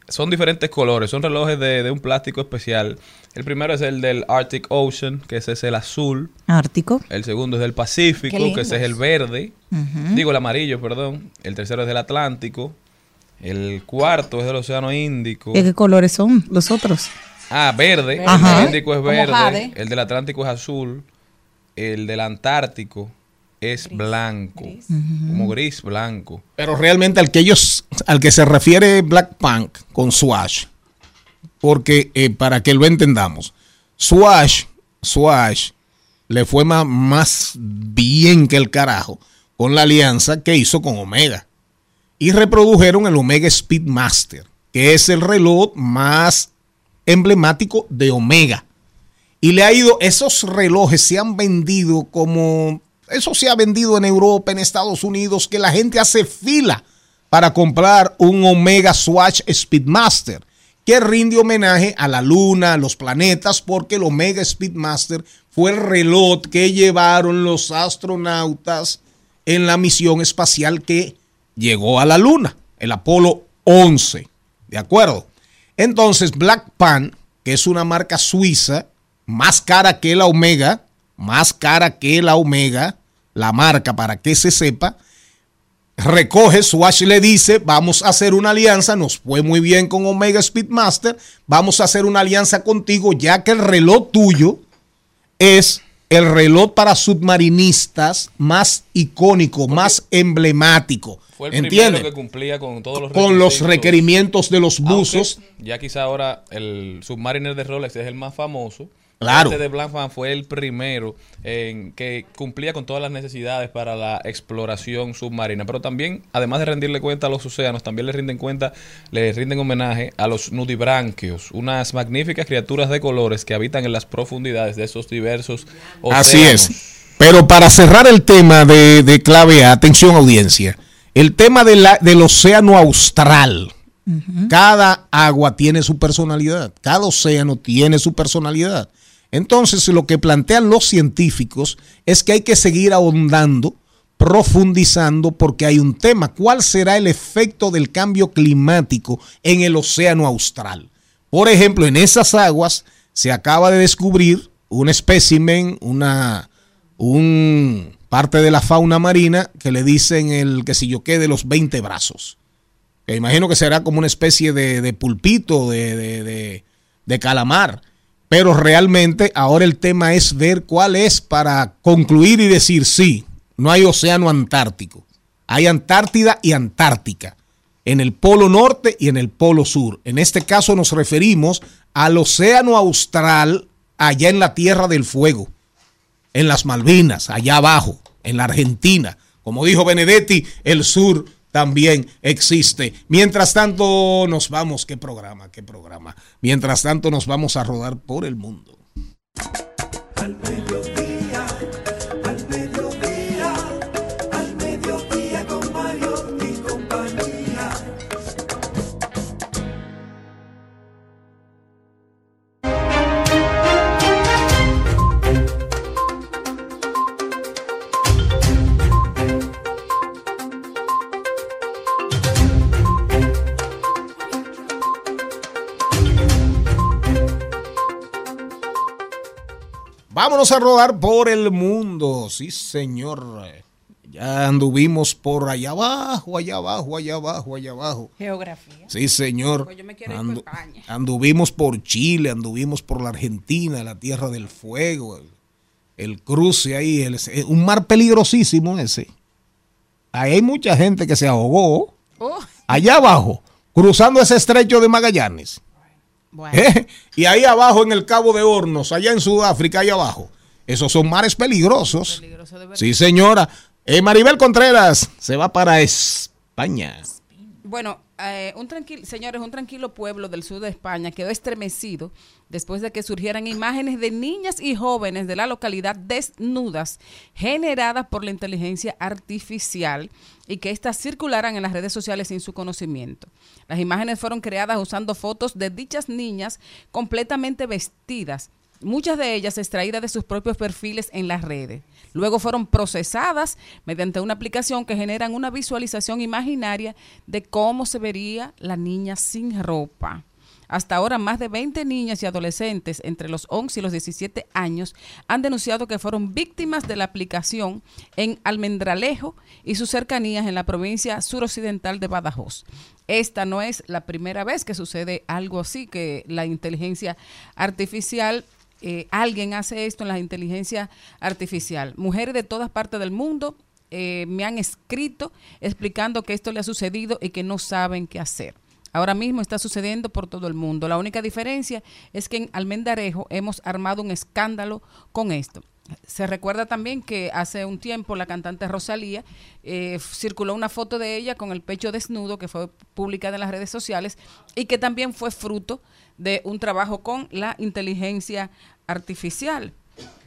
Son diferentes colores, son relojes de, de un plástico especial. El primero es el del Arctic Ocean, que ese es el azul. Ártico. El segundo es del Pacífico, que ese es el verde. Digo, el amarillo, perdón. El tercero es del Atlántico. El cuarto es del Océano Índico. ¿Y ¿Qué colores son los otros? Ah, verde. Ajá. El del Índico es verde. El del Atlántico es azul. El del Antártico es blanco. Como gris blanco. Pero realmente al que ellos, al que se refiere Black Punk con Swatch, porque eh, para que lo entendamos, Swash, Swash le fue ma- más, bien que el carajo con la alianza que hizo con Omega. Y reprodujeron el Omega Speedmaster, que es el reloj más emblemático de Omega. Y le ha ido, esos relojes se han vendido como, eso se ha vendido en Europa, en Estados Unidos, que la gente hace fila para comprar un Omega Swatch Speedmaster, que rinde homenaje a la luna, a los planetas, porque el Omega Speedmaster fue el reloj que llevaron los astronautas en la misión espacial que llegó a la luna, el Apolo 11. ¿De acuerdo? Entonces, Black Pan, que es una marca suiza, más cara que la Omega, más cara que la Omega, la marca para que se sepa, recoge, Swatch le dice, vamos a hacer una alianza, nos fue muy bien con Omega Speedmaster, vamos a hacer una alianza contigo ya que el reloj tuyo es el reloj para submarinistas más icónico, más emblemático. Fue el primero que cumplía con todos los Con los requerimientos de los Aunque buzos. Ya quizá ahora el Submariner de Rolex es el más famoso. Claro. Este de Black Fan fue el primero en que cumplía con todas las necesidades para la exploración submarina. Pero también, además de rendirle cuenta a los océanos, también le rinden cuenta, le rinden homenaje a los nudibranquios, unas magníficas criaturas de colores que habitan en las profundidades de esos diversos océanos. Así es. Pero para cerrar el tema de, de clave A, atención audiencia, el tema de la- del océano austral. Cada agua tiene su personalidad, cada océano tiene su personalidad. Entonces lo que plantean los científicos es que hay que seguir ahondando, profundizando, porque hay un tema. ¿Cuál será el efecto del cambio climático en el océano austral? Por ejemplo, en esas aguas se acaba de descubrir un espécimen, una un parte de la fauna marina que le dicen el que si yo qué de los 20 brazos. Que imagino que será como una especie de, de pulpito, de, de- de- de calamar. Pero realmente ahora el tema es ver cuál es para concluir y decir sí, no hay océano antártico. Hay Antártida y Antártica en el polo norte y en el polo sur. En este caso nos referimos al océano austral allá en la Tierra del Fuego, en las Malvinas, allá abajo, en la Argentina. Como dijo Benedetti, el sur también existe. Mientras tanto nos vamos, qué programa, qué programa. Mientras tanto nos vamos a rodar por el mundo. A rodar por el mundo. Sí, señor. Ya anduvimos por allá abajo, allá abajo, allá abajo, allá abajo. Geografía. Sí, señor. Pues yo me quiero ir Andu- por España. anduvimos por Chile, anduvimos por la Argentina, la Tierra del Fuego, el, el cruce ahí, el- un mar peligrosísimo ese. Ahí hay mucha gente que se ahogó. Oh, Allá abajo, cruzando ese estrecho de Magallanes. bueno. ¿Eh? Y ahí abajo en el Cabo de Hornos, allá en Sudáfrica, allá abajo. Esos son mares peligrosos. Peligroso de verdad. Sí, señora. Eh, Maribel Contreras se va para España. Bueno, eh, un tranquilo, señores, un tranquilo pueblo del sur de España quedó estremecido después de que surgieran imágenes de niñas y jóvenes de la localidad desnudas generadas por la inteligencia artificial y que éstas circularan en las redes sociales sin su conocimiento. Las imágenes fueron creadas usando fotos de dichas niñas completamente vestidas, muchas de ellas extraídas de sus propios perfiles en las redes. Luego fueron procesadas mediante una aplicación que generan una visualización imaginaria de cómo se vería la niña sin ropa. Hasta ahora, más de 20 niñas y adolescentes entre los 11 y los 17 años han denunciado que fueron víctimas de la aplicación en Almendralejo y sus cercanías en la provincia suroccidental de Badajoz. Esta no es la primera vez que sucede algo así, que la inteligencia artificial eh, alguien hace esto en la inteligencia artificial. Mujeres de todas partes del mundo eh, me han escrito explicando que esto le ha sucedido y que no saben qué hacer. ahora mismo está sucediendo por todo el mundo. La única diferencia es que en Almendarejo hemos armado un escándalo con esto. Se recuerda también que hace un tiempo la cantante Rosalía eh, circuló una foto de ella con el pecho desnudo que fue publicada en las redes sociales y que también fue fruto de un trabajo con la inteligencia artificial.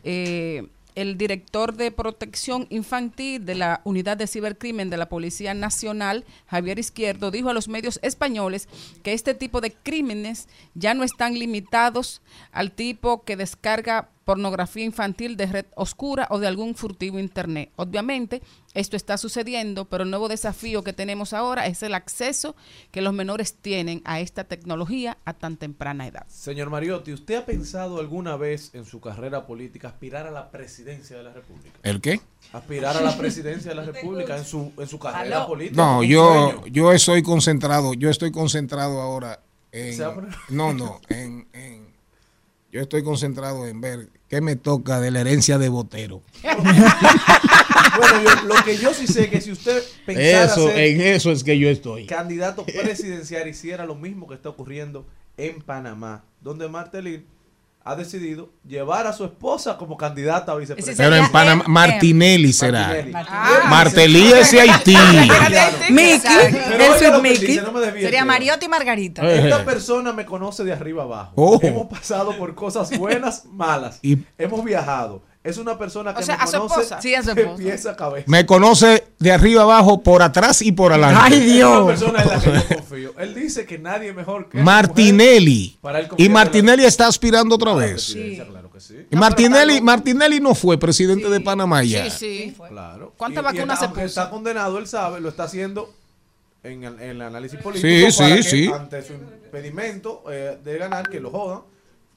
Eh, el director de protección infantil de la Unidad de Cibercrimen de la Policía Nacional, Javier Izquierdo, dijo a los medios españoles que este tipo de crímenes ya no están limitados al tipo que descarga pornografía infantil de red oscura o de algún furtivo internet. Obviamente, esto está sucediendo, pero el nuevo desafío que tenemos ahora es el acceso que los menores tienen a esta tecnología a tan temprana edad. Señor Mariotti, ¿usted ha pensado alguna vez en su carrera política aspirar a la presidencia de la República? ¿El qué? Aspirar a la presidencia de la República en su, en su carrera política. No, yo, yo estoy concentrado, yo estoy concentrado ahora en... No, no, en, en- Yo estoy concentrado en ver qué me toca de la herencia de Botero. Bueno, yo- lo que yo sí sé es que si usted pensara Eso, ser en eso es que yo estoy. candidato presidencial hiciera lo mismo que está ocurriendo en Panamá, donde Martelín ha decidido llevar a su esposa como candidata a vicepresidenta. Pero en Panamá, Martinelli será. Martinelli. Martelí es de Haití. Mickey, Sería. Mariotti y Margarita. Esta persona me conoce de arriba abajo. Oh. Hemos pasado por cosas buenas, malas. Y- Hemos viajado. Es una persona que O sea, me a su conoce esposa. Sí, a su de pies a cabeza. Me conoce de arriba abajo, por atrás y por adelante. Ay, Es Dios. una persona en la que yo confío. Él dice que nadie mejor que Martinelli. mujer Y Martinelli está aspirando otra vez. presidencia, Claro que sí. Y Martinelli, Martinelli no fue presidente de Panamá ya. Sí, sí. Claro. ¿Cuántas Y- y vacunas se puso? está condenado, él sabe, lo está haciendo en el, en el análisis político. Sí, para sí, que sí. Ante su impedimento eh, de ganar, que lo jodan,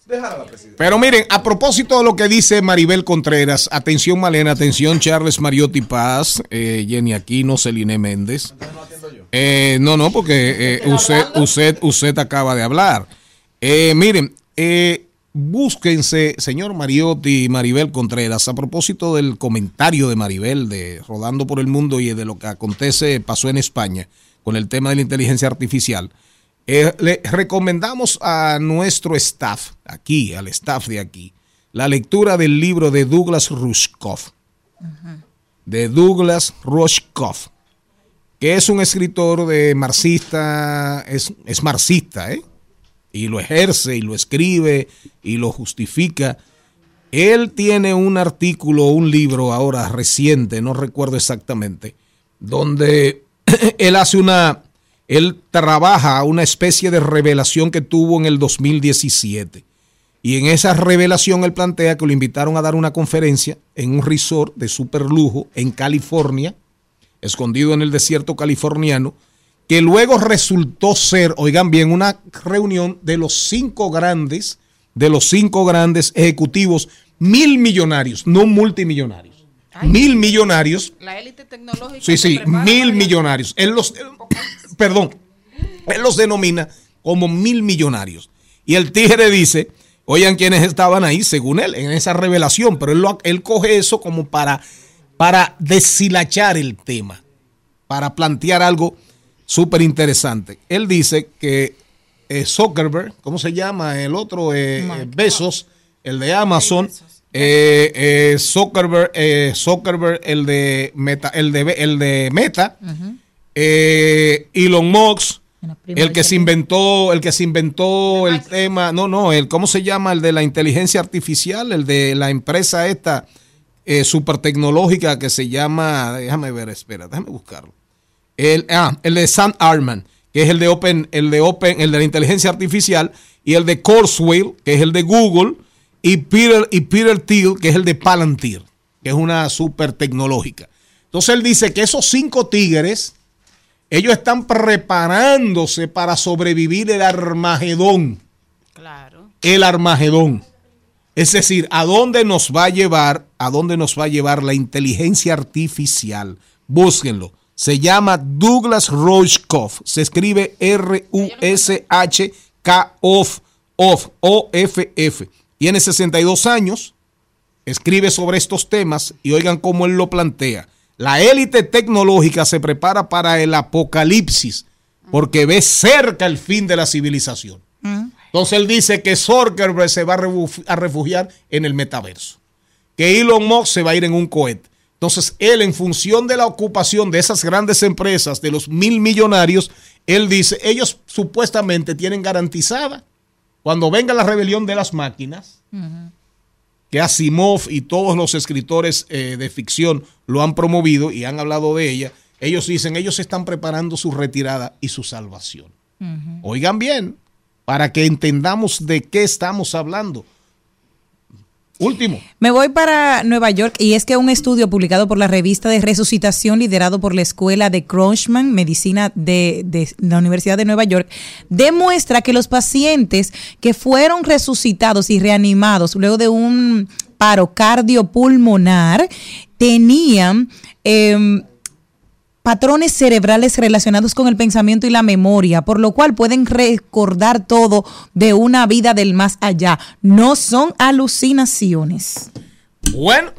dejar a la presidencia. Pero miren, a propósito de lo que dice Maribel Contreras, atención Malena, atención Charles Mariotti Paz, eh, Jenny Aquino, Celine Méndez. Eh, no, no, porque eh, usted, usted, usted acaba de hablar. Eh, miren, eh, búsquense, señor Mariotti y Maribel Contreras, a propósito del comentario de Maribel de Rodando por el Mundo y de lo que acontece, pasó en España con el tema de la inteligencia artificial. Eh, le recomendamos a nuestro staff, aquí, al staff de aquí, la lectura del libro de Douglas Rushkoff. De Douglas Rushkoff, que es un escritor de marxista, es, es marxista, ¿eh? Y lo ejerce y lo escribe y lo justifica. Él tiene un artículo, un libro ahora reciente, no recuerdo exactamente, donde él hace una, él trabaja una especie de revelación que tuvo en el 2017. Y en esa revelación él plantea que lo invitaron a dar una conferencia en un resort de super lujo en California, escondido en el desierto californiano, que luego resultó ser, oigan bien, una reunión de los cinco grandes, de los cinco grandes ejecutivos, mil millonarios, no multimillonarios, mil millonarios La élite tecnológica. Sí, sí, mil millonarios. Él los, perdón, él los denomina como mil millonarios. Y el tigre dice, oigan quienes estaban ahí, según él, en esa revelación, pero él, lo- él coge eso como para, para deshilachar el tema, para plantear algo súper interesante. Él dice que eh, Zuckerberg, ¿cómo se llama? El otro, eh, Besos, el de Amazon, eh, eh, Zuckerberg, eh, Zuckerberg, el de Meta, el de, el de Meta, eh, Elon Musk, el que se inventó, el que se inventó el tema, no, no, el cómo se llama, el de la inteligencia artificial, el de la empresa esta eh, super tecnológica que se llama, déjame ver, espera, déjame buscarlo. El, ah, el de Sam Arman, que es el de Open, el de Open, el de la inteligencia artificial, y el de Coursewell, que es el de Google, y Peter, y Peter Thiel, que es el de Palantir, que es una super tecnológica. Entonces él dice que esos cinco tigres, ellos están preparándose para sobrevivir el Armagedón. Claro. El Armagedón. Es decir, ¿a dónde nos va a llevar? ¿A dónde nos va a llevar la inteligencia artificial? Búsquenlo. Se llama Douglas Rushkoff. Se escribe R-U-S-H-K-O-F. O-F-F. Tiene 62 años. Escribe sobre estos temas y oigan cómo él lo plantea. La élite tecnológica se prepara para el apocalipsis porque ve cerca el fin de la civilización. Entonces él dice que Zuckerberg se va a refu- a refugiar en el metaverso, que Elon Musk se va a ir en un cohete. Entonces él, en función de la ocupación de esas grandes empresas, de los mil millonarios, él dice, ellos supuestamente tienen garantizada, cuando venga la rebelión de las máquinas, que Asimov y todos los escritores eh, de ficción lo han promovido y han hablado de ella, ellos dicen, ellos están preparando su retirada y su salvación. Oigan bien, para que entendamos de qué estamos hablando. Último. Me voy para Nueva York y es que un estudio publicado por la revista de resucitación liderado por la Escuela de Kronchman, Medicina de, de la Universidad de Nueva York, demuestra que los pacientes que fueron resucitados y reanimados luego de un paro cardiopulmonar tenían... em, patrones cerebrales relacionados con el pensamiento y la memoria, por lo cual pueden recordar todo de una vida del más allá. No son alucinaciones. Bueno,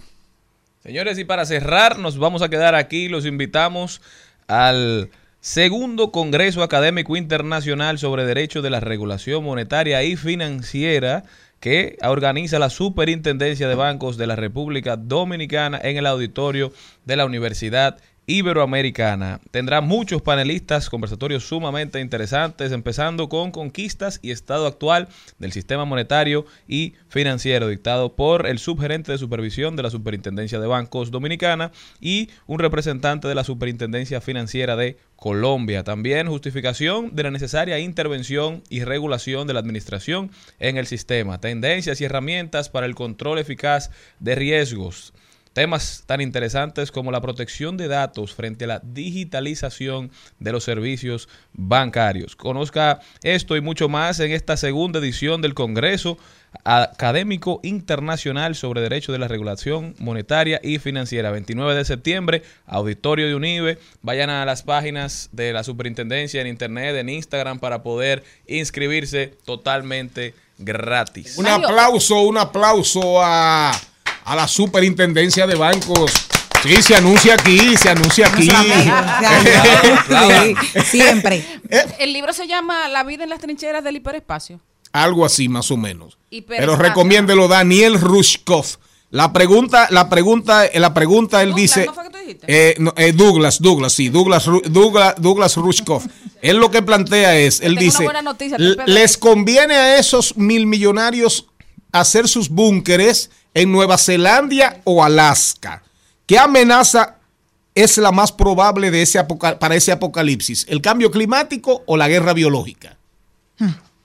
Señores, y para cerrar, nos vamos a quedar aquí. Los invitamos al segundo Congreso Académico Internacional sobre Derecho de la Regulación Monetaria y Financiera que organiza la Superintendencia de Bancos de la República Dominicana en el auditorio de la Universidad Iberoamericana. Tendrá muchos panelistas, conversatorios sumamente interesantes, empezando con conquistas y estado actual del sistema monetario y financiero, dictado por el subgerente de supervisión de la Superintendencia de Bancos Dominicana y un representante de la Superintendencia Financiera de Colombia. También justificación de la necesaria intervención y regulación de la administración en el sistema, tendencias y herramientas para el control eficaz de riesgos. Temas tan interesantes como la protección de datos frente a la digitalización de los servicios bancarios. Conozca esto y mucho más en esta segunda edición del Congreso Académico Internacional sobre Derecho de la Regulación Monetaria y Financiera. 29 de septiembre, Auditorio de Unive. Vayan a las páginas de la Superintendencia en Internet, en Instagram, para poder inscribirse totalmente gratis. un aplauso, un aplauso a, a la superintendencia de bancos. Sí, se anuncia aquí, se anuncia aquí. Sí, siempre. El libro se llama La vida en las trincheras del hiperespacio. Algo así, más o menos. Pero recomiéndelo, Daniel Rushkov. La pregunta, la pregunta, eh, la pregunta, él Douglas, dice. ¿no fue que tú dijiste? Eh, no, eh, Douglas, Douglas, sí, Douglas, Douglas, Douglas Rushkov. él lo que plantea es, él tengo dice, una buena noticia, "L- Pepe. les conviene a esos mil millonarios hacer sus búnkeres en Nueva Zelanda o Alaska. ¿Qué amenaza es la más probable de ese para ese apocalipsis? ¿El cambio climático o la guerra biológica?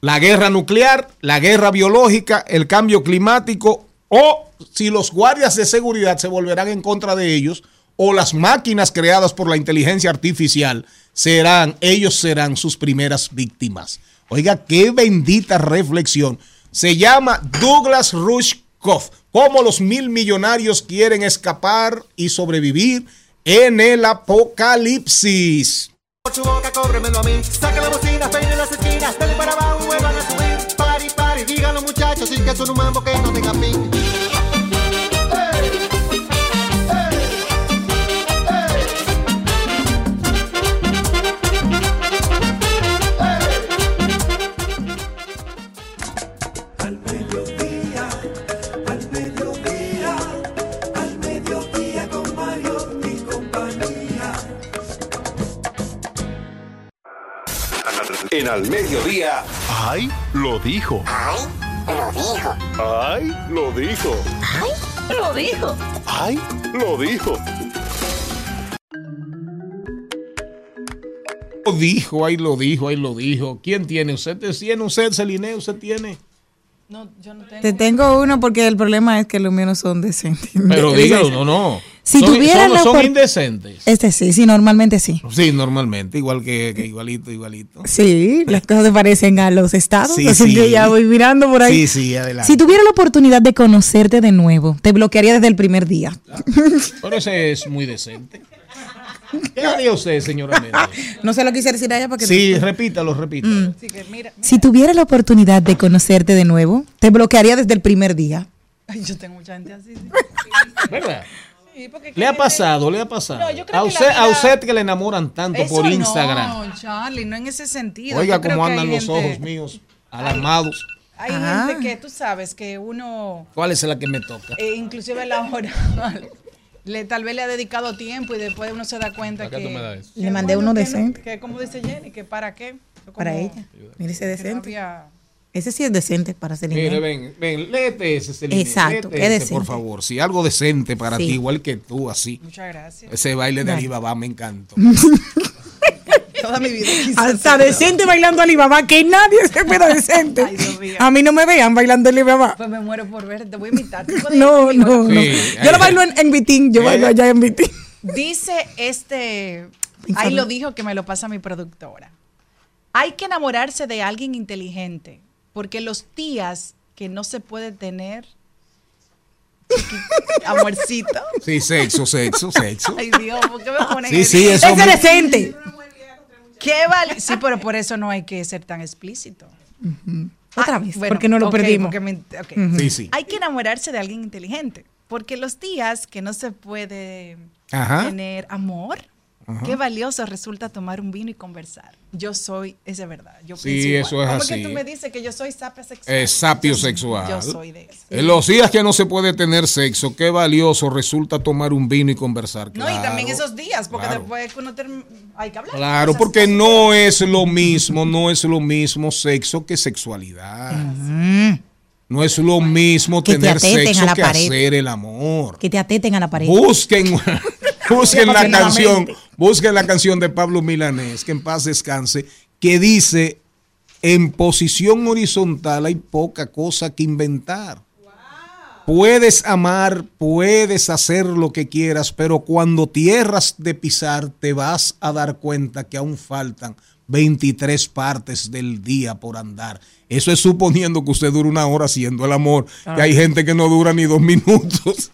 La guerra nuclear, la guerra biológica, el cambio climático o si los guardias de seguridad se volverán en contra de ellos o las máquinas creadas por la inteligencia artificial serán, ellos serán sus primeras víctimas. Oiga, qué bendita reflexión. Se llama Douglas Rushkoff. Cómo los mil millonarios quieren escapar y sobrevivir en el apocalipsis. En al mediodía. ¡Ay! Lo dijo. ¡Ay! Lo dijo. ¡Ay! Lo dijo. ¡Ay! Lo dijo. ¡Ay! Lo dijo. Lo dijo, ahí lo dijo, ahí lo dijo. ¿Quién tiene? ¿Usted tiene? ¿Usted, Celine? ¿Usted tiene? Te tengo uno porque el problema es que los míos no son decentes. Pero dígalo, no, no. Si son, son- la son indecentes. Este sí, sí, normalmente sí. Sí, normalmente, igual que, que igualito, igualito. Sí, las cosas se parecen a los estados. Sí, así sí. que ya voy mirando por ahí. Sí, sí, adelante. Si tuviera la oportunidad de conocerte de nuevo, te bloquearía desde el primer día. Pero ese es muy decente. ¿Qué haría usted, señora Méndez? No se lo quise decir a ella porque Sí, repítalo, repítalo. Mm. Si tuviera la oportunidad de conocerte de nuevo, te bloquearía desde el primer día. Ay, yo tengo mucha gente así. sí. ¿Verdad? porque Le ha que- pasado, le ha pasado. No, a, que usted, a usted que le enamoran tanto Eso por no, Instagram. Charlie, no en ese sentido. Oiga Yo creo cómo que andan los gente- ojos míos, alarmados. Hay gente que tú sabes que uno, ¿Cuál es la que me toca? eh, inclusive la hora, le, tal vez le ha dedicado tiempo y después uno se da cuenta ¿Para que... Le mandé bueno, uno que decente. que como dice Jenny, que para qué. Para ella. Mire ese no decente. había- Ese sí es decente para ser Mire, ven, ven, léete ese, Celine, Exacto, léete qué ese, decente. por favor. Si algo decente para Sí. ti, igual que tú, así. Muchas gracias. Ese baile de Dale. Alibaba me encantó. Toda mi vida. Hasta decente bailando Alibaba, que nadie se espera decente. Ay, Dios mío. A mí no me vean bailando Alibaba. Pues me muero por ver, te voy a imitar. ¿Tú puedes No, no, no. Sí, Yo lo bailo en, en Vitín, yo ¿Eh? bailo allá en Vitín. Dice este, ahí lo dijo que me lo pasa mi productora. Hay que enamorarse de alguien inteligente, porque los días que no se puede tener, amorcito. Sí, sexo, sexo, sexo. Ay Dios, ¿por qué me ponen Sí, sí, eso Ese me- decente. ¿Qué vale? Sí, pero por eso no hay que ser tan explícito. Otra Ah, vez, bueno, porque no lo perdimos. Sí, sí. Hay que enamorarse de alguien inteligente, porque los días que no se puede Ajá. tener amor, Ajá. qué valioso resulta tomar un vino y conversar. Yo soy, es de verdad. Yo Sí, pienso igual. eso es ¿Cómo así. que tú me dices que yo soy sapia sexual? Es sapio Yo- sexual. Yo soy de eso. En los días que no se puede tener sexo, qué valioso resulta tomar un vino y conversar. No, y también Claro, esos días, porque claro. después uno term- hay que hablar. Claro, porque cosas. no es lo mismo, no es lo mismo sexo que sexualidad. No es lo mismo Que tener sexo que pared. hacer el amor. Que te ateten a la pared. Busquen, busquen la canción, busquen la canción de Pablo Milanés, que en paz descanse, que dice, en posición horizontal hay poca cosa que inventar. Puedes amar, puedes hacer lo que quieras, pero cuando tierras de pisar te vas a dar cuenta que aún faltan 23 partes del día por andar. Eso es suponiendo que usted dura una hora haciendo el amor, que hay gente que no dura ni dos minutos.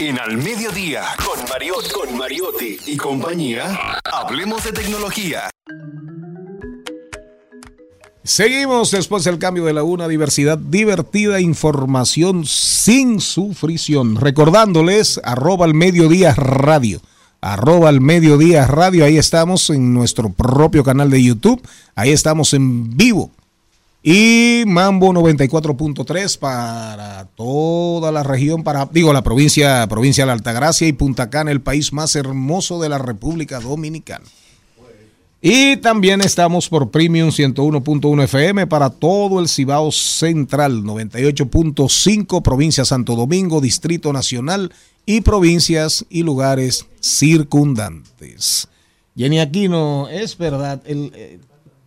En Al Mediodía, con Mariotti, con Mariotti y compañía, hablemos de tecnología. Seguimos después del cambio de la una, diversidad divertida, información sin sufrición. Recordándoles, arroba al mediodía radio, arroba al mediodía radio, ahí estamos en nuestro propio canal de YouTube, ahí estamos en vivo. Y Mambo 94.3 para toda la región, para, digo, la provincia, provincia de la Altagracia y Punta Cana, el país más hermoso de la República Dominicana. Y también estamos por Premium 101.1 FM para todo el Cibao Central, 98.5 provincia Santo Domingo, Distrito Nacional y provincias y lugares circundantes. Jenny Aquino, es verdad, el, eh,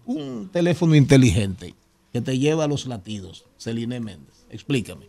un teléfono inteligente que te lleva a los latidos, Celine Méndez, explícame.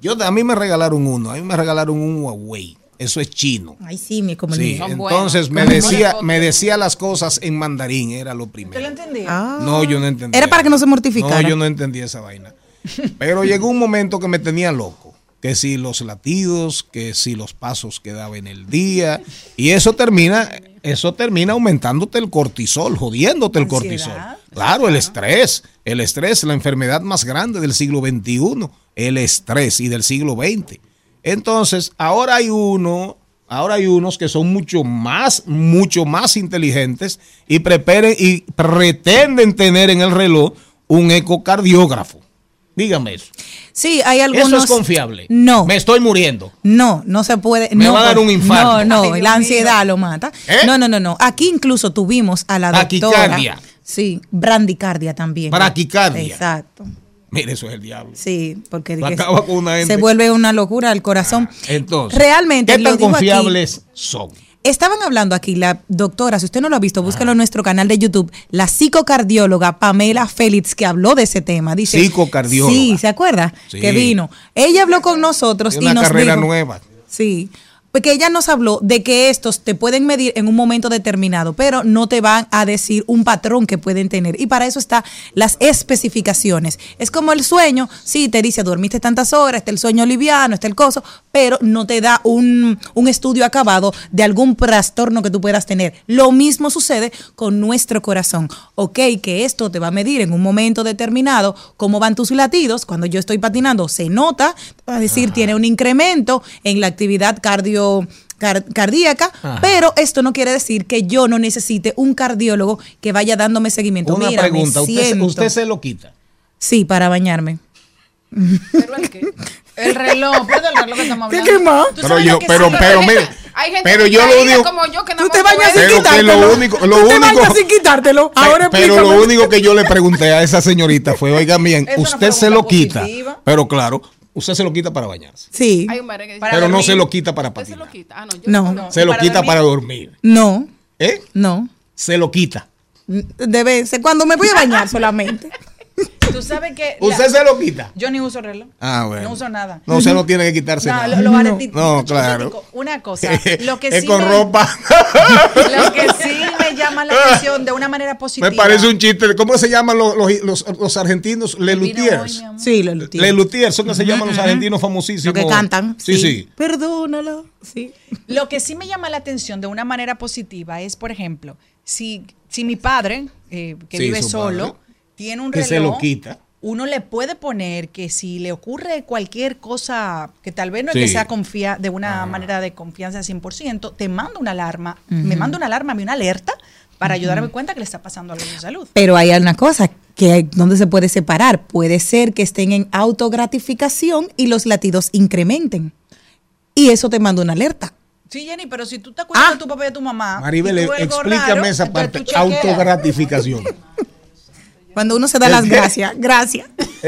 Yo, a mí me regalaron uno, a mí me regalaron un Huawei, eso es chino. Ay, sí, mi como Sí, entonces me decía, me decía las cosas en mandarín, era lo primero. ¿Usted lo entendía? Ah. No, yo no entendía. Era para que no se mortificara. No, yo no entendía esa vaina. Pero llegó un momento que me tenía loco. Que si los latidos, que si los pasos que daba en el día. Y eso termina, eso termina aumentándote el cortisol, jodiéndote el cortisol. Claro, el estrés. El estrés, la enfermedad más grande del siglo XXI. El estrés y del siglo XX. Entonces, ahora hay uno, ahora hay unos que son mucho más, mucho más inteligentes y, preparen, y pretenden tener en el reloj un ecocardiógrafo. Dígame eso. Sí, hay algunos. Eso es confiable. No. Me estoy muriendo. No, no se puede. Me no, va a dar por- un infarto. No, no, Ay, la ansiedad mío. lo mata. ¿Eh? No, no, no, no. Aquí incluso tuvimos a la doctora. Taquicardia. Sí, brandicardia también. Braquicardia. Exacto. Mire, eso es el diablo. Sí, porque acaba con una se vuelve una locura el corazón. Entonces, Realmente, ¿qué tan aquí, confiables son? Estaban hablando aquí, la doctora, si usted no lo ha visto, búscalo en nuestro canal de YouTube, la psicocardióloga Pamela Félix, que habló de ese tema. Dice, Psicocardióloga. Sí, ¿se acuerda? Sí. Que vino. Ella habló con nosotros y una nos carrera dijo, nueva. Sí. Porque ella nos habló de que estos te pueden medir en un momento determinado, pero no te van a decir un patrón que pueden tener. Y para eso están las especificaciones. Es como el sueño, sí, te dice, dormiste tantas horas, está el sueño liviano, está el coso, pero no te da un, un estudio acabado de algún trastorno que tú puedas tener. Lo mismo sucede con nuestro corazón. Ok, que esto te va a medir en un momento determinado cómo van tus latidos. Cuando yo estoy patinando, se nota, va a decir, tiene un incremento en la actividad cardio car- cardíaca, Ajá. pero esto no quiere decir que yo no necesite un cardiólogo que vaya dándome seguimiento. Una Mira, me pregunta, usted, se- siento- usted se lo quita. Sí, para bañarme. El reloj, ¿puedo el reloj que estamos ¿Qué, hablando? qué más? Pero yo, lo pero, sí, pero, hay mire, gente- hay gente pero yo lo único, como yo que nada Tú te más bañas pero que lo único, lo Tú te único, bañas sin quitártelo. Ahora pero lo explícame. único que yo le pregunté a esa señorita fue, oigan bien, usted se lo quita, pero claro, usted se lo quita para bañarse, Sí. Hay un merengue. pero no se lo quita para Usted se patinar, lo quita. Ah, no, yo No. se lo para quita dormir. para dormir, No, ¿eh? no. Se lo quita. Debe ser cuando me voy a bañar solamente. Tú sabes que. Usted se lo quita. Yo ni uso reloj. Ah, bueno. No uso nada. No, usted no tiene que quitarse No, nada. lo, lo aretito. No, claro. Una cosa. Lo que es sí con me, ropa. Lo que sí llama la atención de una manera positiva. Me parece un chiste. ¿Cómo se llaman los, los, los, los argentinos? Le Luthiers. Sí, lo entiendo. Le Luthiers son que se llaman los argentinos famosísimos. Que cantan. Sí, sí. Perdónalo. Sí. Lo que sí me llama la atención de una manera positiva es, por ejemplo, si, si mi padre, eh, que Sí, vive solo, padre. tiene un Que reloj, se lo quita. Uno le puede poner que si le ocurre cualquier cosa que tal vez no es Sí. que sea confía de una manera de confianza al 100%, te manda una alarma, me manda una alarma, a mí una alerta para ayudarme a darme cuenta que le está pasando algo de salud. Pero hay una cosa que hay- donde se puede separar. Puede ser que estén en autogratificación y los latidos incrementen. Y eso te manda una alerta. Sí, Jenny, pero si tú te acuerdas Ah. de tu papá y de tu mamá, Maribel, explícame raro, esa parte. Autogratificación. Cuando uno se da ¿El las qué? gracias. Gracias.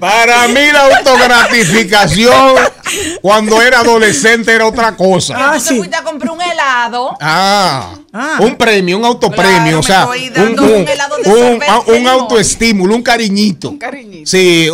Para mí la autogratificación cuando era adolescente era otra cosa. Ah, tú te fuiste a comprar un helado. Ah, un premio, un autopremio, Claro, o sea, un, dando un, un helado de un- ah, autoestímulo, un cariñito. Un cariñito. Sí,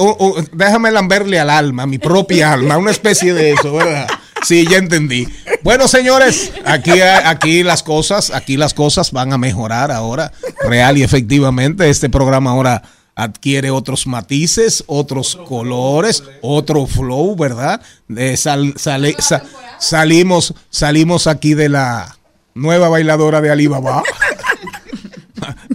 déjame lamberle al alma, a mi propia alma, una especie de eso, ¿verdad? Sí, ya entendí. Bueno, señores, aquí, aquí las cosas, aquí las cosas van a mejorar ahora, real y efectivamente. Este programa ahora adquiere otros matices, otros colores, otro flow, ¿verdad? De sal- sale- sa- salimos, salimos aquí de la nueva bailadora de Alibaba.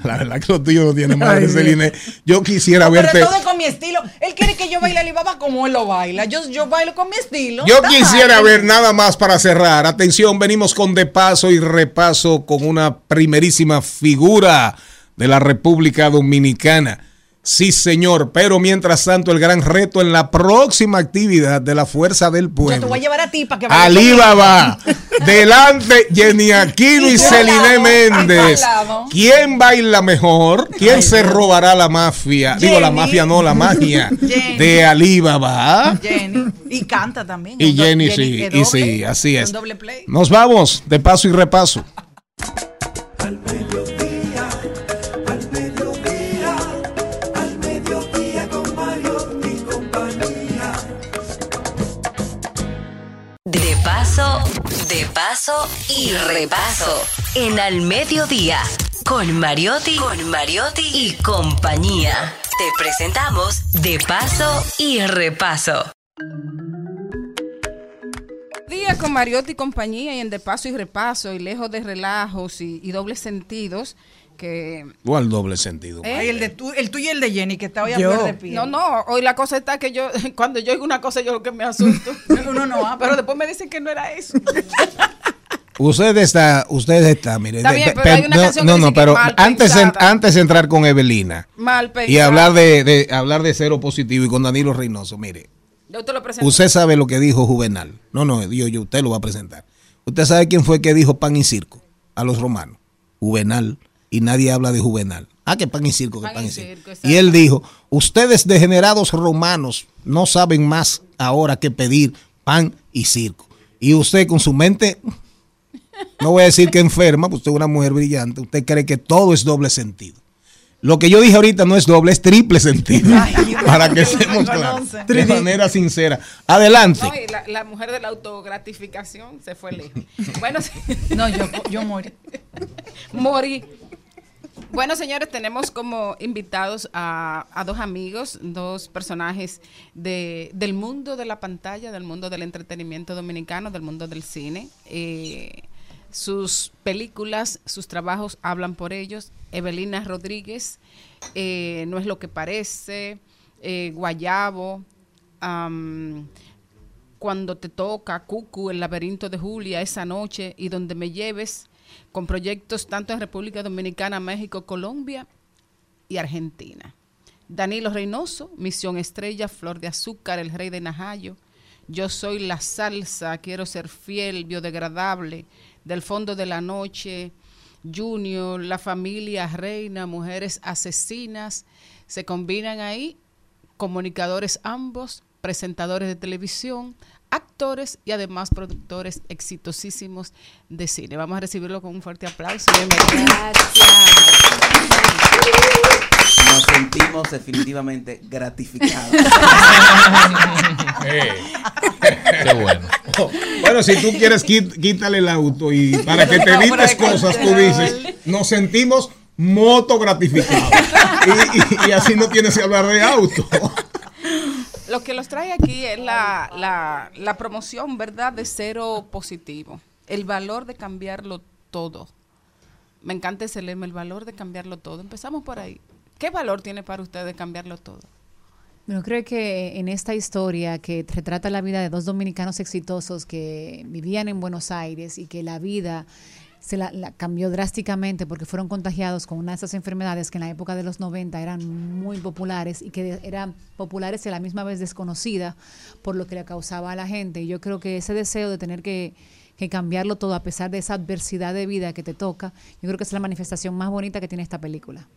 La verdad que lo tuyo no tiene madre, Celine. Yo quisiera No, verte. Pero todo con mi estilo. Él quiere que yo baile Alibaba como él lo baila. Yo, yo bailo con mi estilo. Yo quisiera ver nada más para cerrar. Atención, venimos con de paso y repaso con una primerísima figura de la República Dominicana. Sí, señor, pero mientras tanto el gran reto en la próxima actividad de la Fuerza del Yo te Pueblo. voy a llevar a ti para que baile Alibaba, delante Jenny Aquino y Celine Méndez. ¿Quién baila mejor? ¿Quién se robará la mafia? Digo, la mafia no, la magia Jenny. de Alibaba. Jenny. Y canta también. Y Jenny, sí, y sí, así es. Doble play. Nos vamos de paso y repaso. De paso y repaso. En Al Mediodía, con Mariotti, con Mariotti y compañía. Te presentamos De paso y repaso. Día con Mariotti y compañía y en De Paso y Repaso y lejos de relajos y, y dobles sentidos que... ¿Cuál doble sentido? ¿Eh? Ay, el, de tu, el tuyo y el de Jenny, que está hoy a Yo. flor de piel. No, no, hoy la cosa está que yo, cuando yo oigo una cosa, yo lo que me asusto. Uno no habla. Pero después me dicen que no era eso. Usted está, usted está, mire. Está bien, pe- pero hay una no, canción que no, dice no, que pero mal antes, en- antes de entrar con Evelina Mal y hablar de, de- hablar de cero positivo y con Danilo Reynoso, mire, Yo te lo presento. usted sabe lo que dijo Juvenal. No, no, yo, yo, usted lo va a presentar. Usted sabe quién fue que dijo pan y circo a los romanos. Juvenal. Y nadie habla de Juvenal. Ah, que pan y circo, que Pan pan, y circo. circo, y él dijo, ustedes degenerados romanos no saben más ahora que pedir pan y circo. Y usted con su mente, no voy a decir que enferma, pues usted es una mujer brillante, usted cree que todo es doble sentido. Lo que yo dije ahorita no es doble, es triple sentido. Ay, para que no claros. De manera sincera. Adelante. No, la, la mujer de la autogratificación se fue lejos. Bueno, sí. No, yo, yo morí. Morí. Bueno, señores, tenemos como invitados a, dos amigos, dos personajes de, del mundo de la pantalla, del mundo del entretenimiento dominicano, del mundo del cine. Eh, sus películas, sus trabajos hablan por ellos. Evelina Rodríguez, eh, No es lo que parece, eh, Guayabo, Cuando te toca, Cucu, El laberinto de Julia, Esa noche y Donde me lleves, con proyectos tanto en República Dominicana, México, Colombia y Argentina. Danilo Reynoso, Misión Estrella, Flor de Azúcar, El Rey de Najayo, Yo soy la salsa, quiero ser fiel, biodegradable, Del fondo de la noche, Junior, La familia reina, Mujeres asesinas, se combinan ahí, comunicadores ambos, presentadores de televisión, actores y además productores exitosísimos de cine. Vamos a recibirlo con un fuerte aplauso. Bienvenido. Nos sentimos definitivamente gratificados. Qué bueno. Bueno, si tú quieres, quít- quítale el auto y para que te evites cosas, tú dices, nos sentimos moto gratificados. Y, y- y así no tienes que hablar de auto. Lo que los trae aquí es la, la, la promoción, ¿verdad?, de cero positivo. El valor de cambiarlo todo. Me encanta ese lema, el valor de cambiarlo todo. Empezamos por ahí. ¿Qué valor tiene para ustedes cambiarlo todo? Bueno, creo que en esta historia que retrata la vida de dos dominicanos exitosos que vivían en Buenos Aires y que la vida se la, la cambió drásticamente porque fueron contagiados con una de esas enfermedades que en la época de los 90 eran muy populares y que eran populares y a la misma vez desconocidas por lo que le causaba a la gente. Y yo creo que ese deseo de tener que, que cambiarlo todo a pesar de esa adversidad de vida que te toca, yo creo que es la manifestación más bonita que tiene esta película.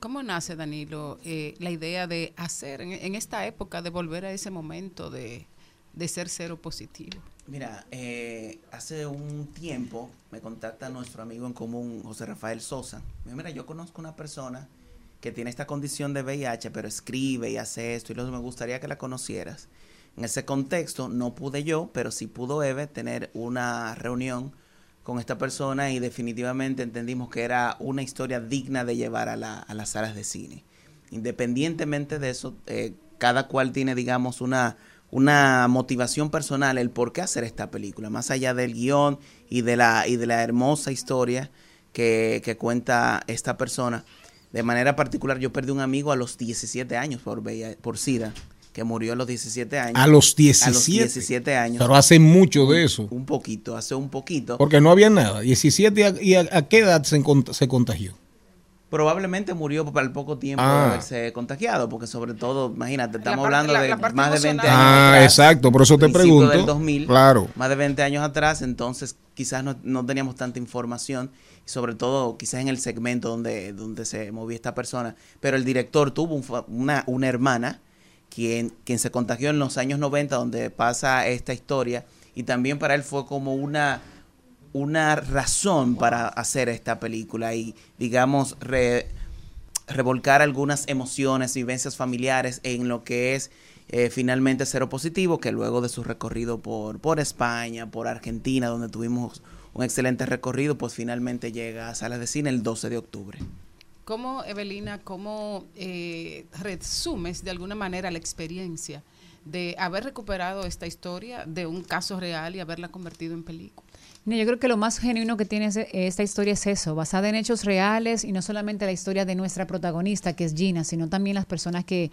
¿Cómo nace, Danilo, eh, la idea de hacer en, en esta época, de volver a ese momento de, de ser cero positivo? Mira, eh, hace un tiempo me contacta nuestro amigo en común, José Rafael Sosa. Mira, yo conozco una persona que tiene esta condición de VIH, pero escribe y hace esto, y me gustaría que la conocieras. En ese contexto no pude yo, pero sí pudo Eve tener una reunión con esta persona y definitivamente entendimos que era una historia digna de llevar a las salas de cine. Independientemente de eso, eh, cada cual tiene, digamos, una, una motivación personal, el por qué hacer esta película, más allá del guion y de la, y de la hermosa historia que, que cuenta esta persona. De manera particular, yo perdí un amigo a los 17 años por, por SIDA, que murió a los 17 años. A los 17. A los 17 años. Pero hace mucho de eso. Un poquito, hace un poquito. Porque no había nada. 17 a- y a, a qué edad se, se contagió. Probablemente murió para el poco tiempo Ah. de haberse contagiado, porque sobre todo, imagínate, estamos parte- hablando la- de la más de 20 emocional. años Ah, atrás, exacto, por eso te pregunto. del 2000, Claro. más de 20 años atrás, entonces quizás no, no teníamos tanta información, y sobre todo quizás en el segmento donde, donde se movía esta persona, pero el director tuvo un fa- una, una hermana quien, quien se contagió en los años 90, donde pasa esta historia, y también para él fue como una una razón para hacer esta película y digamos re- revolcar algunas emociones, vivencias familiares en lo que es eh, finalmente Cero Positivo, que luego de su recorrido por, por España, por Argentina, donde tuvimos un excelente recorrido, pues finalmente llega a salas de cine el 12 de octubre. ¿Cómo, Evelina, cómo eh, resumes de alguna manera la experiencia de haber recuperado esta historia de un caso real y haberla convertido en película? Yo creo que lo más genuino que tiene ese- esta historia es eso, basada en hechos reales y no solamente la historia de nuestra protagonista, que es Gina, sino también las personas que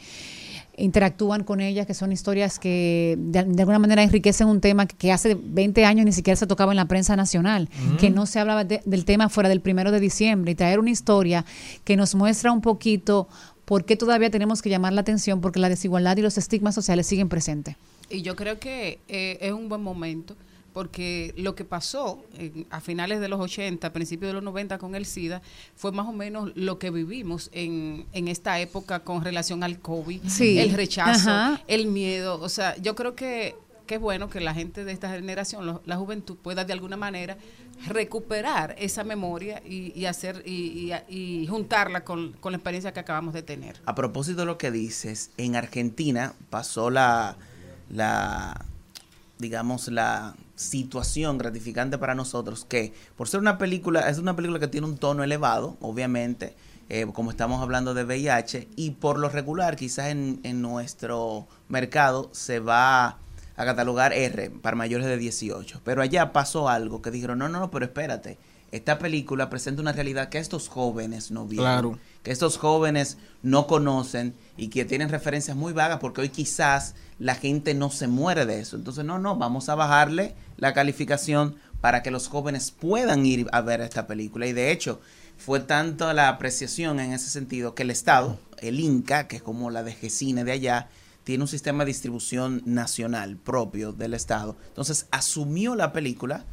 interactúan con ella, que son historias que de, de alguna manera enriquecen un tema que, hace 20 años ni siquiera se tocaba en la prensa nacional, que no se hablaba de- del tema fuera del primero de diciembre y traer una historia que nos muestra un poquito por qué todavía tenemos que llamar la atención porque la desigualdad y los estigmas sociales siguen presentes. Y yo creo que eh, es un buen momento porque lo que pasó en- a finales de los 80, principios de los 90 con el SIDA, fue más o menos lo que vivimos en, en esta época con relación al COVID, Sí. el rechazo, Ajá. el miedo. O sea, yo creo que, que qué bueno que la gente de esta generación, lo- la juventud, pueda de alguna manera recuperar esa memoria y, y hacer y, y- y juntarla con, con la experiencia que acabamos de tener. A propósito de lo que dices, en Argentina pasó la, la digamos, la situación gratificante para nosotros que por ser una película, es una película que tiene un tono elevado, obviamente, eh, como estamos hablando de VIH, y por lo regular quizás en, en nuestro mercado se va a catalogar R para mayores de 18. Pero allá pasó algo que dijeron, no, no, no, pero espérate, esta película presenta una realidad que estos jóvenes no vieron Claro. Que estos jóvenes no conocen y que tienen referencias muy vagas porque hoy quizás la gente no se muere de eso. Entonces, no, no, vamos a bajarle la calificación para que los jóvenes puedan ir a ver esta película. Y de hecho, fue tanto la apreciación en ese sentido que el Estado, el Inca, que es como la de Gesine de allá, tiene un sistema de distribución nacional propio del Estado. Entonces, asumió la película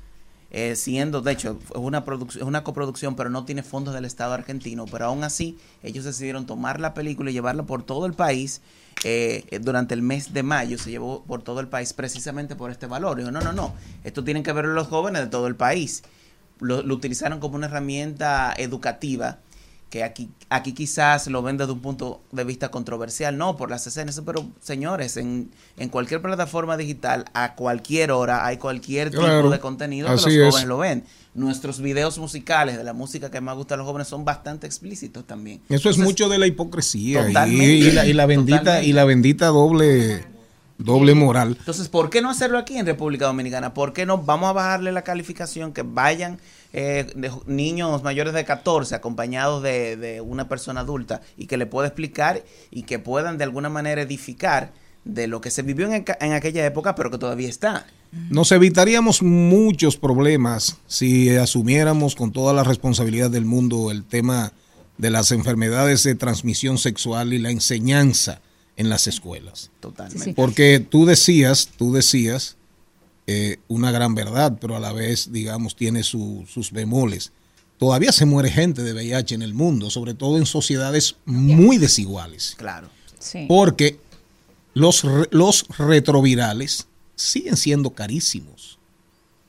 eh, siendo, de hecho, es una, es una coproducción, pero no tiene fondos del Estado argentino, pero aún así ellos decidieron tomar la película y llevarla por todo el país. eh, eh, durante el mes de mayo se llevó por todo el país precisamente por este valor. Digo, no, no, no, esto tienen que ver los jóvenes de todo el país. Lo utilizaron como una herramienta educativa que aquí, aquí quizás lo ven desde un punto de vista controversial, no por las escenas, pero señores, en, en cualquier plataforma digital, a cualquier hora, hay cualquier tipo Claro, de contenido que los jóvenes es. lo ven. Nuestros videos musicales de la música que más gusta a los jóvenes son bastante explícitos también. Eso es mucho de la hipocresía y, la, y la bendita Totalmente. y la bendita doble doble moral. Entonces, ¿por qué no hacerlo aquí en República Dominicana? ¿Por qué no vamos a bajarle la calificación que vayan eh, de niños mayores de 14 acompañados de, de una persona adulta y que le pueda explicar y que puedan de alguna manera edificar de lo que se vivió en, en aquella época, pero que todavía está? Nos evitaríamos muchos problemas si asumiéramos con toda la responsabilidad del mundo el tema de las enfermedades de transmisión sexual y la enseñanza en las escuelas. Totalmente. Sí, sí. Porque tú decías, tú decías eh, una gran verdad, pero a la vez, digamos, tiene su- sus bemoles. Todavía se muere gente de VIH en el mundo, sobre todo en sociedades muy desiguales. Claro. Sí. Porque los, re- los retrovirales siguen siendo carísimos.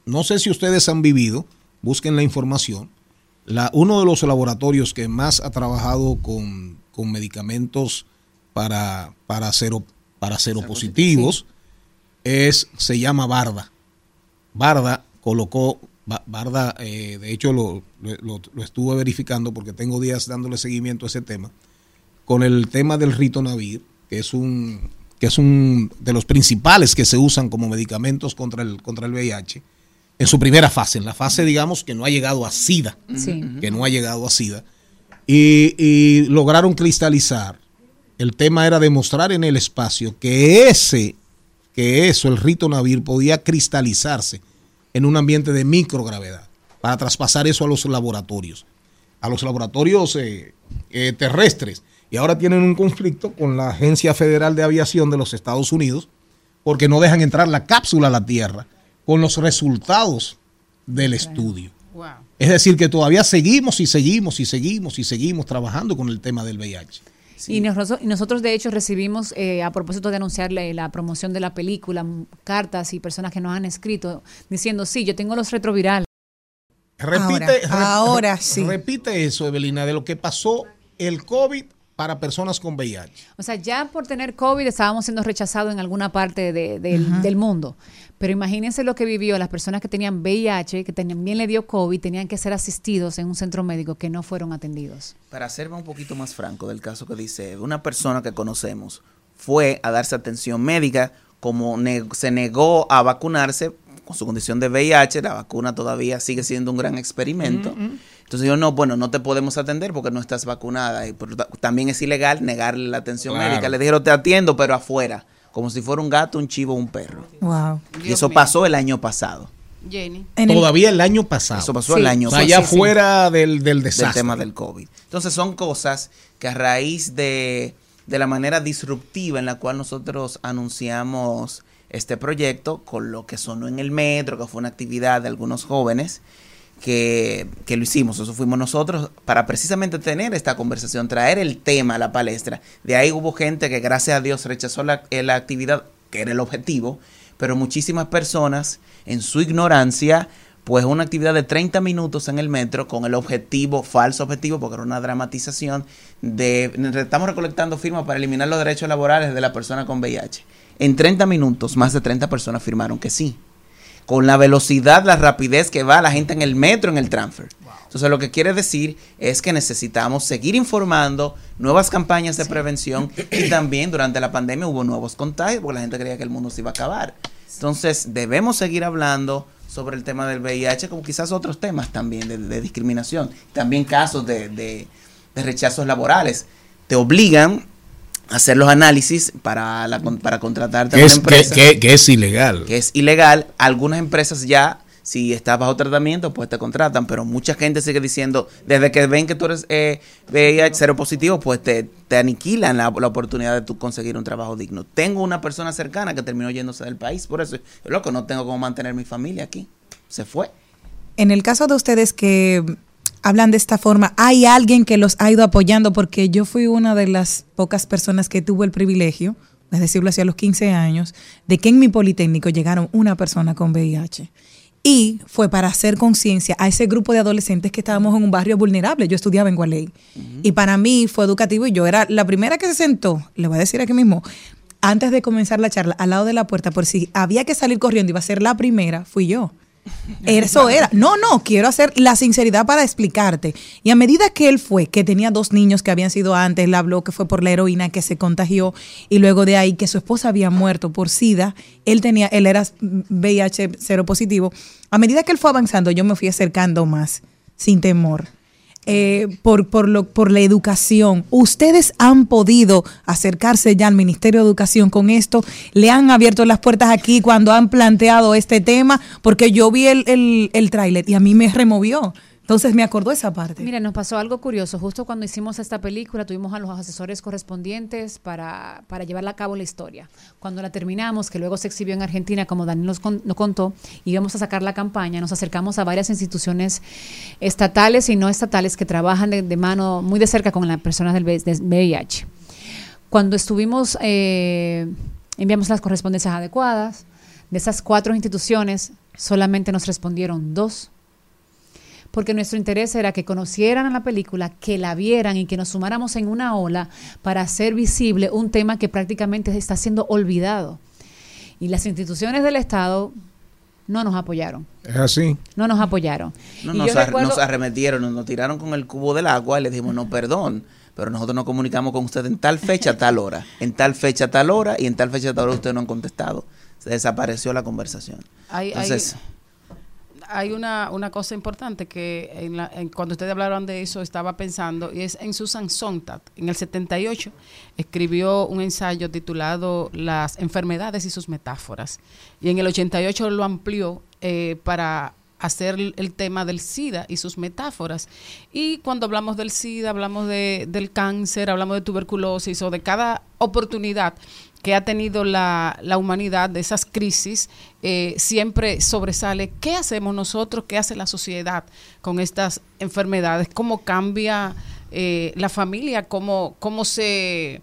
No sé si ustedes han vivido, busquen la información. La, uno de los laboratorios que más ha trabajado con, con medicamentos para, para, cero, para seropositivos es, se llama Barda. Barda colocó, Ba- Barda, eh, de hecho lo, lo- lo estuve verificando porque tengo días dándole seguimiento a ese tema, con el tema del ritonavir, que es un, que es un de los principales que se usan como medicamentos contra el, contra el VIH, en su primera fase, en la fase, digamos, que no ha llegado a SIDA, Sí. que no ha llegado a SIDA, y, y lograron cristalizar. El tema era demostrar en el espacio que ese, que eso, el ritonavir, podía cristalizarse en un ambiente de microgravedad para traspasar eso a los laboratorios, a los laboratorios eh, eh, terrestres. Y ahora tienen un conflicto con la Agencia Federal de Aviación de los Estados Unidos porque no dejan entrar la cápsula a la Tierra con los resultados del estudio. Wow. Es decir, que todavía seguimos y seguimos y seguimos y seguimos trabajando con el tema del VIH. Y, nosotros, y nosotros, de hecho, recibimos, eh, a propósito de anunciarle la promoción de la película, cartas y personas que nos han escrito diciendo, sí, yo tengo los retrovirales. Repite, Ahora, sí. Repite eso, Evelina, de lo que pasó el COVID para personas con VIH. O sea, ya por tener COVID estábamos siendo rechazados en alguna parte de- del mundo. Pero imagínense lo que vivió las personas que tenían VIH, que también le dio COVID, tenían que ser asistidos en un centro médico que no fueron atendidos. Para serme un poquito más franco del caso que dice, una persona que conocemos fue a darse atención médica, como ne- se negó a vacunarse con su condición de VIH, la vacuna todavía sigue siendo un gran experimento. Entonces yo no, bueno, no te podemos atender porque no estás vacunada. Y por- también es ilegal negarle la atención Claro. médica. Le dijeron, te atiendo, pero afuera, como si fuera un gato, un chivo, un perro. Wow. y eso pasó el año pasado. Jenny. Todavía el año pasado. Eso pasó Sí. el año O sea, pasado. ya fuera del, del del desastre. tema del COVID. Entonces son cosas que a raíz de, de la manera disruptiva en la cual nosotros anunciamos este proyecto, con lo que sonó en el metro, que fue una actividad de algunos jóvenes, que, lo hicimos, eso fuimos nosotros, para precisamente tener esta conversación, traer el tema a la palestra. De ahí hubo gente que gracias a Dios rechazó la, eh, la actividad, que era el objetivo, pero muchísimas personas en su ignorancia pues una actividad de 30 minutos en el metro con el objetivo, falso objetivo, porque era una dramatización de estamos recolectando firmas para eliminar los derechos laborales de la persona con VIH. En 30 minutos, más de 30 personas firmaron que sí. Con la velocidad, la rapidez que va la gente en el metro, en el transfer. Entonces, lo que quiere decir es que necesitamos seguir informando, nuevas campañas de prevención y también durante la pandemia hubo nuevos contagios porque la gente creía que el mundo se iba a acabar. Entonces, debemos seguir hablando sobre el tema del VIH, como quizás otros temas también de, discriminación, también casos de, de, rechazos laborales. Te obligan hacer los análisis para, la, para contratarte a una empresa. Que, que, es ilegal. Que es ilegal. Algunas empresas ya si estás bajo tratamiento, pues te contratan, pero mucha gente sigue diciendo, desde que ven que tú eres eh, VIH cero positivo, pues te, te aniquilan la, la, oportunidad de tú conseguir un trabajo digno. Tengo una persona cercana que terminó yéndose del país, por eso, yo loco, no tengo cómo mantener mi familia aquí. Se fue. En el caso de ustedes que hablan de esta forma, ¿hay alguien que los ha ido apoyando? Porque yo fui una de las pocas personas que tuvo el privilegio, es decirlo así, a los 15 años, de que en mi Politécnico llegaron una persona con VIH. Y fue para hacer conciencia a ese grupo de adolescentes que estábamos en un barrio vulnerable. Yo estudiaba en Gualey. Y para mí fue educativo y yo era la primera que se sentó, le voy a decir aquí mismo, antes de comenzar la charla, al lado de la puerta, por si había que salir corriendo, iba a ser la primera, fui yo. Eso era. No, no, quiero hacer la sinceridad para explicarte. Y a medida que él fue, que tenía dos niños que habían sido antes, él habló que fue por la heroína que se contagió y luego de ahí que su esposa había muerto por SIDA, él tenía, él era VIH cero positivo. A medida que él fue avanzando, yo me fui acercando más, sin temor. Eh, por, por, lo, por la educación. ¿Ustedes han podido acercarse ya al Ministerio de Educación con esto? ¿Le han abierto las puertas aquí cuando han planteado este tema? Porque yo vi el, el, el tráiler y a mí me removió. Entonces me acordó esa parte. Mira, nos pasó algo curioso. Justo cuando hicimos esta película, tuvimos a los asesores correspondientes para, para llevarla a cabo la historia. Cuando la terminamos, que luego se exhibió en Argentina, como Daniel nos, nos contó, íbamos a sacar la campaña, nos acercamos a varias instituciones estatales y no estatales que trabajan de, mano muy de cerca con las personas del VIH. Cuando estuvimos, eh, enviamos las correspondencias adecuadas. De esas cuatro instituciones, solamente nos respondieron dos porque nuestro interés era que conocieran la película, que la vieran y que nos sumáramos en una ola para hacer visible un tema que prácticamente está siendo olvidado. Y las instituciones del Estado no nos apoyaron. Es así. No nos apoyaron. No, nos, nos, arremetieron, nos, tiraron con el cubo del agua y les dijimos, no, perdón, pero nosotros nos comunicamos con usted en tal fecha, tal hora, en tal fecha, tal hora, y en tal fecha, tal hora ustedes no han contestado. Se desapareció la conversación. Entonces, hay una, una cosa importante que en cuando ustedes hablaron de eso estaba pensando, y es en Susan Sontag, en el 78, escribió un ensayo titulado Las enfermedades y sus metáforas. Y en el 88 lo amplió eh, para hacer el tema del SIDA y sus metáforas. Y cuando hablamos del SIDA, hablamos de, del cáncer, hablamos de tuberculosis o de cada oportunidad que ha tenido la, la humanidad de esas crisis, eh, siempre sobresale qué hacemos nosotros, qué hace la sociedad con estas enfermedades, cómo cambia eh, la familia, cómo, cómo se,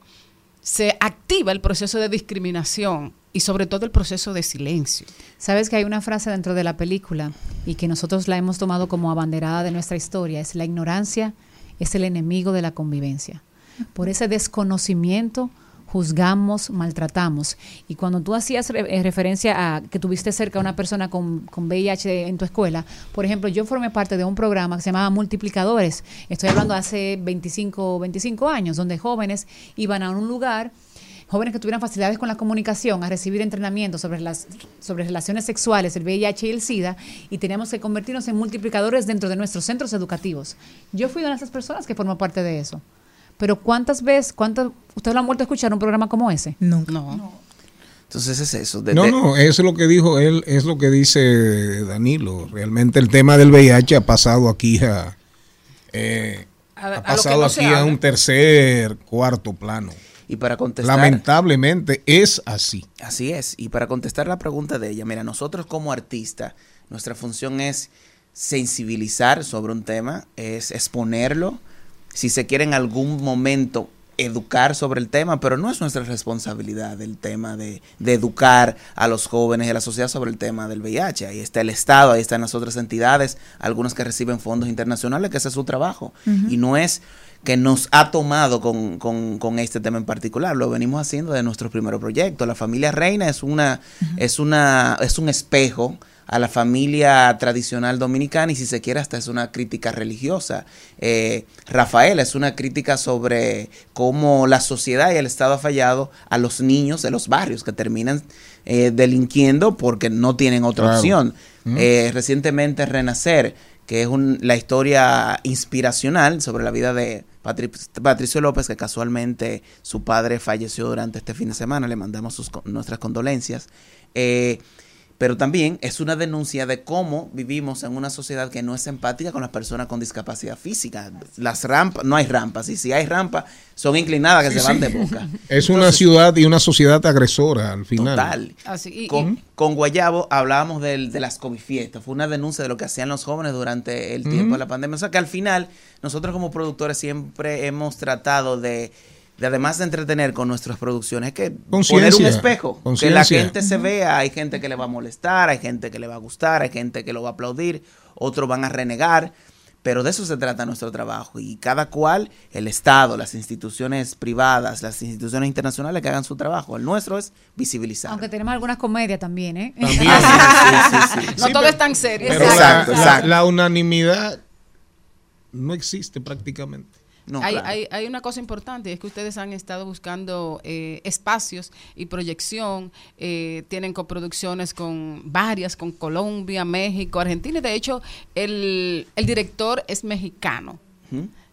se activa el proceso de discriminación y sobre todo el proceso de silencio. Sabes que hay una frase dentro de la película y que nosotros la hemos tomado como abanderada de nuestra historia, es la ignorancia es el enemigo de la convivencia. Por ese desconocimiento juzgamos, maltratamos. Y cuando tú hacías eh, referencia a que tuviste cerca a una persona con, con VIH en tu escuela, por ejemplo, yo formé parte de un programa que se llamaba Multiplicadores. Estoy hablando hace 25, 25 años, donde jóvenes iban a un lugar jóvenes que tuvieran facilidades con la comunicación, a recibir entrenamiento sobre las sobre relaciones sexuales, el VIH y el SIDA, y teníamos que convertirnos en multiplicadores dentro de nuestros centros educativos. Yo fui una de esas personas que formó parte de eso. Pero ¿cuántas veces, cuántas, ustedes lo han vuelto a escuchar un programa como ese? No. No. Entonces es eso. no, no, eso es lo que dijo él, es lo que dice Danilo. Realmente el tema del VIH ha pasado aquí a, eh, ha pasado aquí a un tercer, cuarto plano. Y para contestar. Lamentablemente es así. Así es. Y para contestar la pregunta de ella, mira, nosotros como artistas, nuestra función es sensibilizar sobre un tema, es exponerlo, si se quiere en algún momento educar sobre el tema, pero no es nuestra responsabilidad el tema de, de educar a los jóvenes y a la sociedad sobre el tema del VIH. Ahí está el Estado, ahí están las otras entidades, algunas que reciben fondos internacionales, que ese es su trabajo. Y no es que nos ha tomado con, con- con este tema en particular. Lo venimos haciendo de nuestros primeros proyectos. La familia reina es una, es una, es un espejo a la familia tradicional dominicana y si se quiere hasta es una crítica religiosa. Eh, Rafael es una crítica sobre cómo la sociedad y el Estado ha fallado a los niños de los barrios que terminan eh, delinquiendo porque no tienen otra Claro. opción. Mm. Eh, recientemente Renacer, que es un- la historia inspiracional sobre la vida de Patri- Patricio López, que casualmente su padre falleció durante este fin de semana, le mandamos sus nuestras condolencias. Eh, pero también es una denuncia de cómo vivimos en una sociedad que no es empática con las personas con discapacidad física. Las rampas, no hay rampas, y si hay rampas, son inclinadas que Sí, se van sí. de boca. Es una ciudad y una sociedad agresora al final. Total. Así, y- con, con Guayabo hablábamos del- de las comifiestas. Fue una denuncia de lo que hacían los jóvenes durante el tiempo de la pandemia. O sea que al final, nosotros como productores siempre hemos tratado de, de además de entretener con nuestras producciones, que poner un espejo. Que la gente se vea. Hay gente que le va a molestar, hay gente que le va a gustar, hay gente que lo va a aplaudir, otros van a renegar. Pero de eso se trata nuestro trabajo. Y cada cual, el Estado, las instituciones privadas, las instituciones internacionales que hagan su trabajo. El nuestro es visibilizar. Aunque tenemos algunas comedias también, ¿eh? No Sí, todo pero- es tan serio. Pero Exacto, la, la- exacto. la unanimidad no existe prácticamente. Hay, hay, hay una cosa importante y es que ustedes han estado buscando eh, espacios y proyección, eh, tienen coproducciones con varias, con Colombia, México, Argentina y de hecho el, el director es mexicano.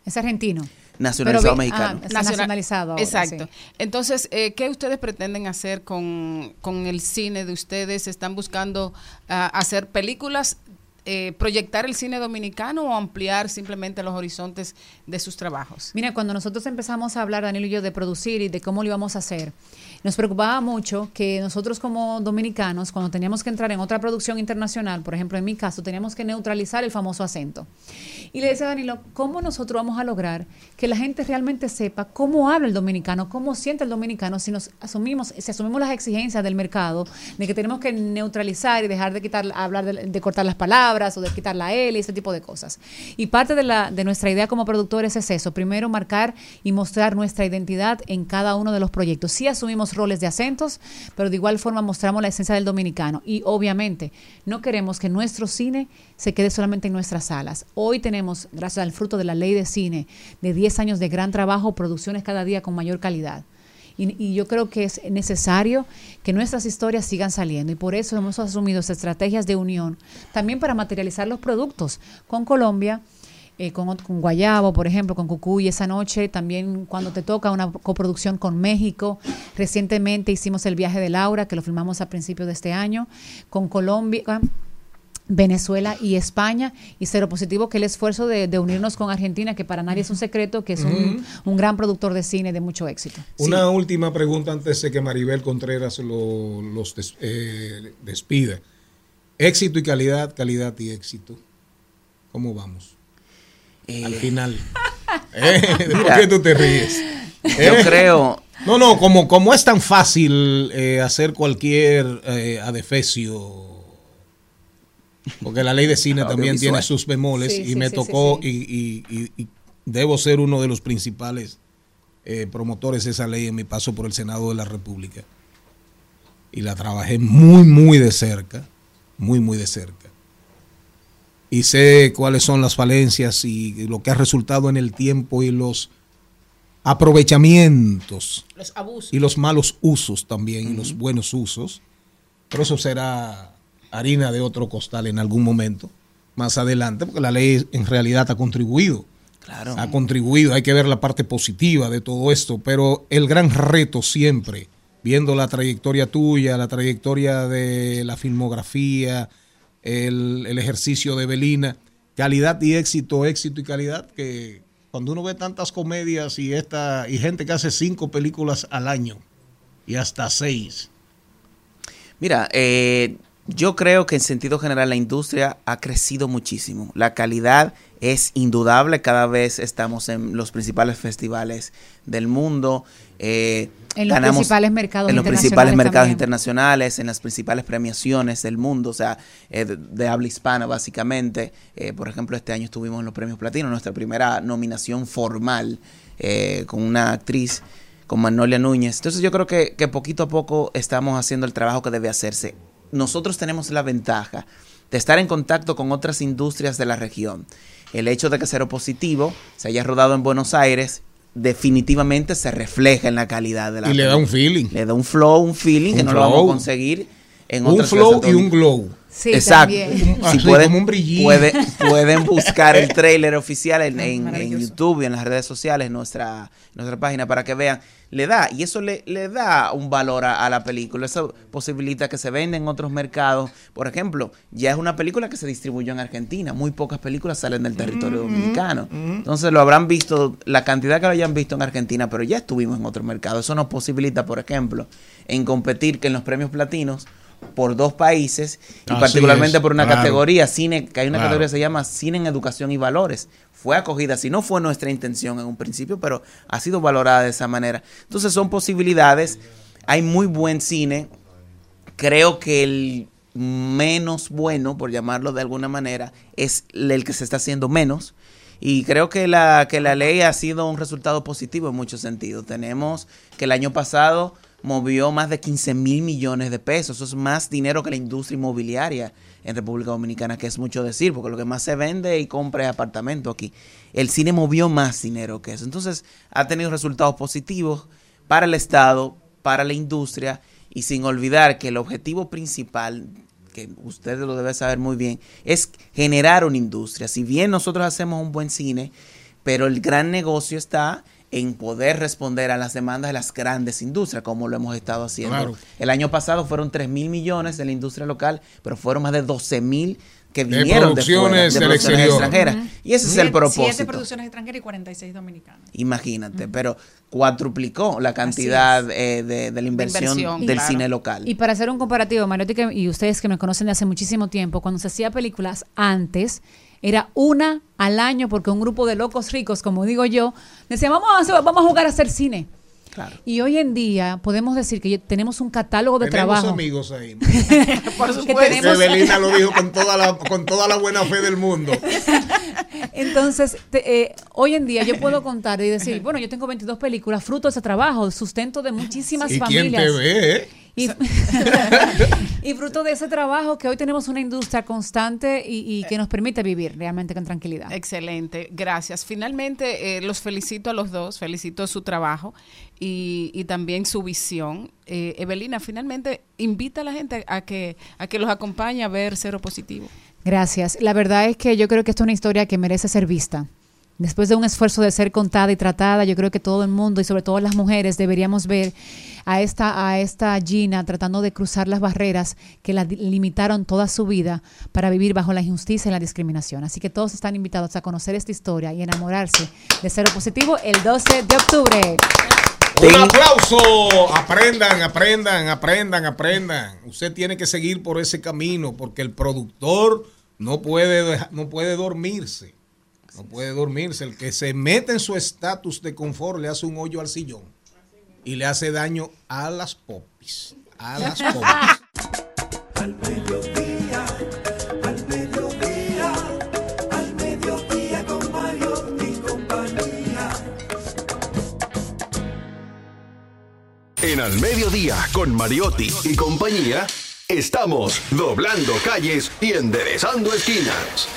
Es argentino. Nacionalizado Pero mexicano. ah, está nacionalizado ahora, Exacto. sí. Entonces, eh, ¿qué ustedes pretenden hacer con, con el cine de ustedes? ¿Están buscando ah, hacer películas, eh, proyectar el cine dominicano o ampliar simplemente los horizontes de sus trabajos? Mira, cuando nosotros empezamos a hablar, Daniel y yo, de producir y de cómo lo íbamos a hacer, nos preocupaba mucho que nosotros como dominicanos, cuando teníamos que entrar en otra producción internacional, por ejemplo, en mi caso, teníamos que neutralizar el famoso acento. Y le decía a Danilo, ¿cómo nosotros vamos a lograr que la gente realmente sepa cómo habla el dominicano, cómo siente el dominicano si nos asumimos, si asumimos las exigencias del mercado de que tenemos que neutralizar y dejar de quitar, hablar de, cortar las palabras o de quitar la L y ese tipo de cosas. Y parte de, nuestra idea como productores es eso, primero marcar y mostrar nuestra identidad en cada uno de los proyectos. Sí asumimos roles de acentos, pero de igual forma mostramos la esencia del dominicano. Y obviamente no queremos que nuestro cine se quede solamente en nuestras salas. Hoy tenemos, gracias al fruto de la ley de cine, de 10 años de gran trabajo, producciones cada día con mayor calidad. Y, y yo creo que es necesario que nuestras historias sigan saliendo y por eso hemos asumido estrategias de unión también para materializar los productos con Colombia. Eh, con, Guayabo, por ejemplo, con Cucuy esa noche, también cuando te toca una coproducción con México. Recientemente hicimos el viaje de Laura, que lo filmamos a principios de este año, con Colombia, Venezuela y España, y cero positivo que el esfuerzo de, de unirnos con Argentina, que para nadie es un secreto, que es un, gran productor de cine de mucho éxito. Una última pregunta antes de que Maribel Contreras lo- los des- eh, despida. Éxito y calidad, calidad y éxito. ¿Cómo vamos? Al final. Eh, ¿Por qué tú te ríes? yo creo- No, no, como, como es tan fácil eh, hacer cualquier eh, adefesio. Porque la ley de cine también tiene sus bemoles Sí, y sí, me sí, tocó sí, Y, y- y- y debo ser uno de los principales eh, promotores de esa ley en mi paso por el Senado de la República. Y la trabajé muy, muy de cerca, muy, muy de cerca. Y sé cuáles son las falencias y lo que ha resultado en el tiempo y los aprovechamientos Los abusos. y los malos usos también y los buenos usos. Pero eso será harina de otro costal en algún momento, más adelante, porque la ley en realidad ha contribuido. Claro. Ha contribuido, hay que ver la parte positiva de todo esto, pero el gran reto siempre, viendo la trayectoria tuya, la trayectoria de la filmografía, el, el ejercicio de Belina, calidad y éxito, éxito y calidad, que cuando uno ve tantas comedias y esta y gente que hace cinco películas al año y hasta seis. Mira, eh, Yo creo que en sentido general la industria ha crecido muchísimo. La calidad es indudable. Cada vez estamos en los principales festivales del mundo. Eh, En los ganamos principales mercados en los principales internacionales mercados también. internacionales, en las principales premiaciones del mundo, o sea, eh, de, de habla hispana básicamente. Eh, por ejemplo, este año estuvimos en los premios Platino, nuestra primera nominación formal eh, con una actriz, con Magnolia Núñez. Entonces yo creo que, que poquito a poco estamos haciendo el trabajo que debe hacerse. Nosotros tenemos la ventaja de estar en contacto con otras industrias de la región. El hecho de que Cero Positivo se haya rodado en Buenos Aires definitivamente se refleja en la calidad de la Y le da un feeling. Le da un flow, un feeling que no lo vamos a conseguir en Un flow y un glow. Sí, Exacto. también. Si Así pueden, como un puede- pueden buscar el trailer oficial en, en- en. YouTube y en las redes sociales, nuestra, nuestra página, para que vean. Le da, y eso le, le da un valor a, a la película. Eso posibilita que se venda en otros mercados. Por ejemplo, ya es una película que se distribuyó en Argentina. Muy pocas películas salen del territorio dominicano. Entonces lo habrán visto, la cantidad que lo hayan visto en Argentina, pero ya estuvimos en otro mercado. Eso nos posibilita, por ejemplo, en competir que en los premios platinos por dos países y Así particularmente es, por una claro. categoría cine que hay una Claro. categoría que se llama cine en educación y valores fue acogida si no fue nuestra intención en un principio pero ha sido valorada de esa manera entonces son posibilidades hay muy buen cine creo que el menos bueno por llamarlo de alguna manera es el que se está haciendo menos y creo que la, que la ley ha sido un resultado positivo en muchos sentidos. Tenemos que el año pasado movió más de 15 mil millones de pesos. Eso es más dinero que la industria inmobiliaria en República Dominicana, que es mucho decir, porque lo que más se vende y compra es apartamento aquí. El cine movió más dinero que eso. Entonces ha tenido resultados positivos para el Estado, para la industria y sin olvidar que el objetivo principal que ustedes lo deben saber muy bien, es generar una industria. Si bien nosotros hacemos un buen cine, pero el gran negocio está en poder responder a las demandas de las grandes industrias, como lo hemos estado haciendo. Claro. El año pasado fueron 3 mil millones de la industria local, pero fueron más de 12 mil que vinieron de, producciones fuera, de del exterior. extranjeras. Y ese es el Siete propósito. producciones extranjeras y 46 dominicanas. Imagínate, pero cuatruplicó la cantidad eh, de, de la inversión, inversión, del claro. cine local. Y para hacer un comparativo, Mariotti y ustedes que me conocen de hace muchísimo tiempo, cuando se hacía películas antes, era una al año porque un grupo de locos ricos, como digo yo, decían, vamos a, hacer- vamos a jugar a hacer cine. Claro. Y hoy en día podemos decir que tenemos un catálogo de Tenemos trabajo. amigos ahí. Por supuesto. tenemos- Evelina lo dijo con toda la, con toda la buena fe del mundo. Entonces, te- eh, hoy en día yo puedo contar y decir, bueno, yo tengo 22 películas, fruto de ese trabajo, sustento de muchísimas ¿Y quién familias. te ve? Y, y fruto de ese trabajo que hoy tenemos una industria constante y, y que nos permite vivir realmente con tranquilidad. Excelente, gracias. Finalmente, eh, los felicito a los dos, felicito su trabajo y, y también su visión. Eh, Evelina, finalmente invita a la gente a que, a que los acompañe a ver Cero Positivo. Gracias. La verdad es que yo creo que esta es una historia que merece ser vista. Después de un esfuerzo de ser contada y tratada, yo creo que todo el mundo y sobre todo las mujeres deberíamos ver a esta, a esta Gina tratando de cruzar las barreras que la limitaron toda su vida para vivir bajo la injusticia y la discriminación. Así que todos están invitados a conocer esta historia y enamorarse de Cero Positivo el 12 de octubre. Un aplauso. Aprendan, aprendan, aprendan, aprendan. Usted tiene que seguir por ese camino porque el productor no puede, no puede dormirse. No puede dormirse. El que se mete en su estatus de confort le hace un hoyo al sillón y le hace daño a las popis. A las popis. Al mediodía, al mediodía, al mediodía con Mario y compañía. En Al Mediodía, con Mariotti y compañía, estamos doblando calles y enderezando esquinas.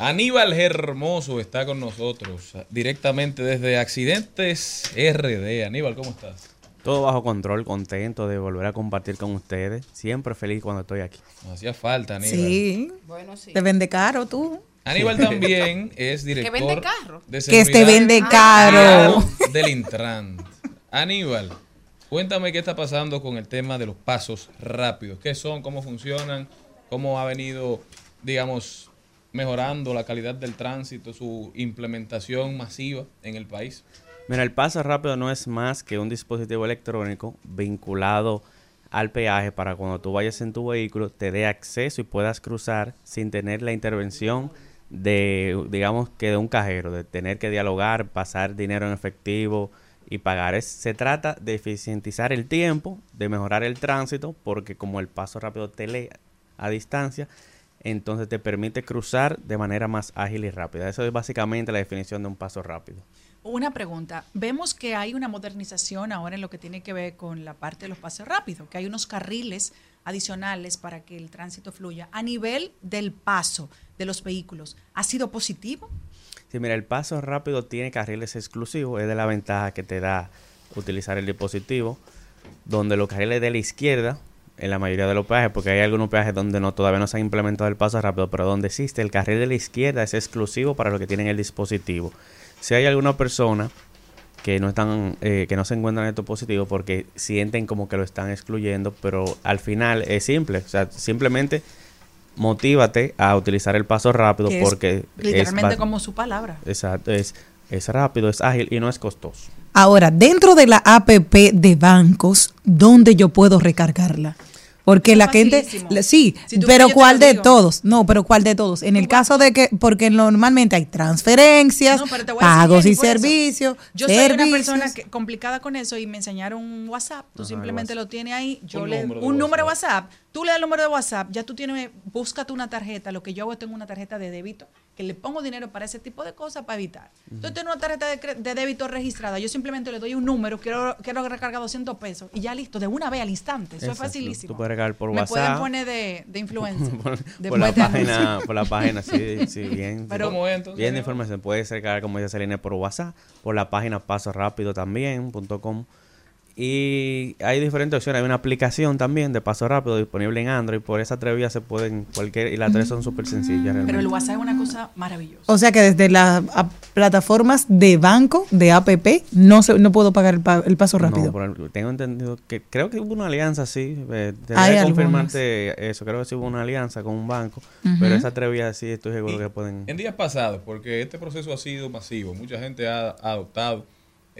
Aníbal Hermoso está con nosotros directamente desde Accidentes RD. Aníbal, ¿cómo estás? Todo bajo control, contento de volver a compartir con ustedes. Siempre feliz cuando estoy aquí. No hacía falta, Aníbal. Sí. Bueno, sí. Te vende caro tú. Aníbal también es director vende carro? de Que este seguridad vende caro. del Intran. Aníbal, cuéntame qué está pasando con el tema de los pasos rápidos. ¿Qué son? ¿Cómo funcionan? ¿Cómo ha venido, digamos, mejorando la calidad del tránsito, su implementación masiva en el país? Mira, el paso rápido no es más que un dispositivo electrónico vinculado al peaje para cuando tú vayas en tu vehículo te dé acceso y puedas cruzar sin tener la intervención de, digamos que de un cajero, de tener que dialogar, pasar dinero en efectivo y pagar. Es- se trata de eficientizar el tiempo, de mejorar el tránsito, porque como el paso rápido te lee a distancia, entonces te permite cruzar de manera más ágil y rápida. Eso es básicamente la definición de un paso rápido. Una pregunta. Vemos que hay una modernización ahora en lo que tiene que ver con la parte de los pasos rápidos, que hay unos carriles adicionales para que el tránsito fluya. A nivel del paso de los vehículos, ¿ha sido positivo? Sí, mira, el paso rápido tiene carriles exclusivos, es de la ventaja que te da utilizar el dispositivo, donde los carriles de la izquierda, en la mayoría de los peajes, porque hay algunos peajes donde no todavía no se ha implementado el paso rápido, pero donde existe el carril de la izquierda es exclusivo para los que tienen el dispositivo. Si hay alguna persona que no están, eh, que no se encuentran en estos dispositivos porque sienten como que lo están excluyendo, pero al final es simple, o sea, simplemente motívate a utilizar el paso rápido Que es porque literalmente es como su palabra. Exacto, es, es rápido, es ágil y no es costoso. Ahora, dentro de la APP de bancos, ¿dónde yo puedo recargarla? Porque la gente, sí, Si pero ¿cuál de digo. todos? No, pero ¿cuál de todos? En el caso de que, porque normalmente hay transferencias, No, pagos y eso. servicios, Yo soy una servicios. persona que, complicada con eso y me enseñaron un WhatsApp. Tú Ajá, simplemente lo tienes ahí. Yo Un le, número un número de WhatsApp. Tú le das el número de WhatsApp, ya tú tienes, búscate una tarjeta. Lo que yo hago es tengo una tarjeta de débito que le pongo dinero para ese tipo de cosas para evitar. Entonces tengo una tarjeta de, débito registrada. Yo simplemente le doy un número, quiero, quiero recargar 200 pesos y ya listo, de una vez al instante. Eso Exacto. es facilísimo. Tú puedes recargar por Me pueden WhatsApp. poner de, de influencer. por, por la página, por la página, sí, sí, bien. Pero- ¿Cómo es, entonces, bien de información. Puedes recargar, como dice Selene, por WhatsApp, por la página paso rápido también, punto com. Y hay diferentes opciones. Hay una aplicación también de paso rápido disponible en Android. Por esa tres vías se pueden, cualquier, y las tres son súper sencillas realmente. Pero el WhatsApp es una cosa maravillosa. O sea que desde las plataformas de banco, de APP, no se, no puedo pagar el, pa- el paso rápido. No, por el- tengo entendido que creo que hubo una alianza, sí. Eh, tendría que algunas. confirmarte eso. Creo que sí hubo una alianza con un banco. Pero esas tres vías sí estoy seguro que pueden. En días pasados, porque este proceso ha sido masivo, mucha gente ha, ha adoptado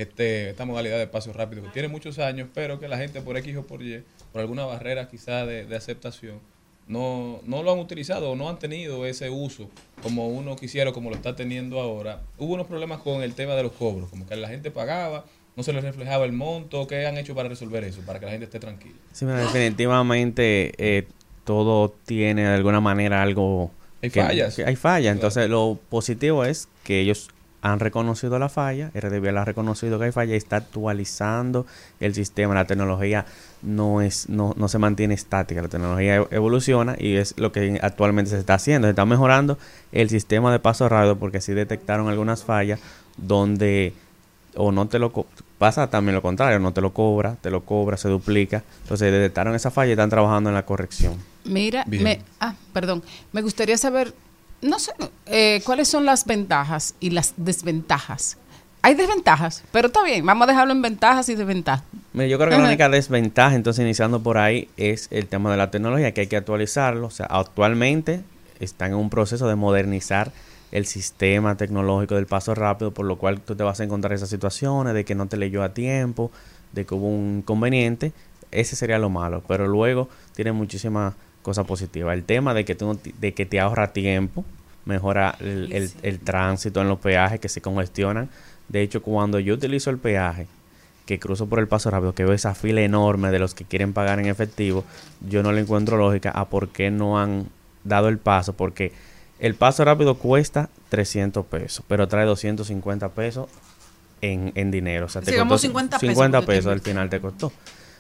este, esta modalidad de paso rápido que tiene muchos años, pero que la gente por X o por Y, por alguna barrera quizá de, de aceptación, no, no lo han utilizado o no han tenido ese uso como uno quisiera, o como lo está teniendo ahora. Hubo unos problemas con el tema de los cobros, como que la gente pagaba, no se les reflejaba el monto. ¿Qué han hecho para resolver eso? Para que la gente esté tranquila. Sí, definitivamente eh, todo tiene de alguna manera algo... Hay que- fallas. que hay fallas. Entonces, lo positivo es que ellos han reconocido la falla, RDBL ha reconocido que hay falla y está actualizando el sistema. La tecnología no es no, no se mantiene estática, la tecnología e- evoluciona y es lo que actualmente se está haciendo. Se está mejorando el sistema de paso rápido porque sí detectaron algunas fallas donde o no te lo pasa también lo contrario, no te lo cobra, te lo cobra, se duplica. Entonces detectaron esa falla y están trabajando en la corrección. Mira, Bien. me, ah, perdón, me gustaría saber, no sé, eh, cuáles son las ventajas y las desventajas. Hay desventajas, pero está bien, vamos a dejarlo en ventajas y desventajas. Mira, yo creo que la única desventaja, entonces iniciando por ahí, es el tema de la tecnología, que hay que actualizarlo. O sea, actualmente están en un proceso de modernizar el sistema tecnológico del paso rápido, por lo cual tú te vas a encontrar esas situaciones de que no te leyó a tiempo, de que hubo un inconveniente. Ese sería lo malo, pero luego tiene muchísimas cosas positivas. El tema de que, tú de que te ahorra tiempo, mejora el, el- el tránsito en los peajes que se congestionan. De hecho, cuando yo utilizo el peaje, que cruzo por el paso rápido, que veo esa fila enorme de los que quieren pagar en efectivo, yo no le encuentro lógica a por qué no han dado el paso, porque el paso rápido cuesta 300 pesos, pero trae 250 pesos en, en dinero. O sea, te Digamos costó 50 pesos 50 porque te pesos al final te costó.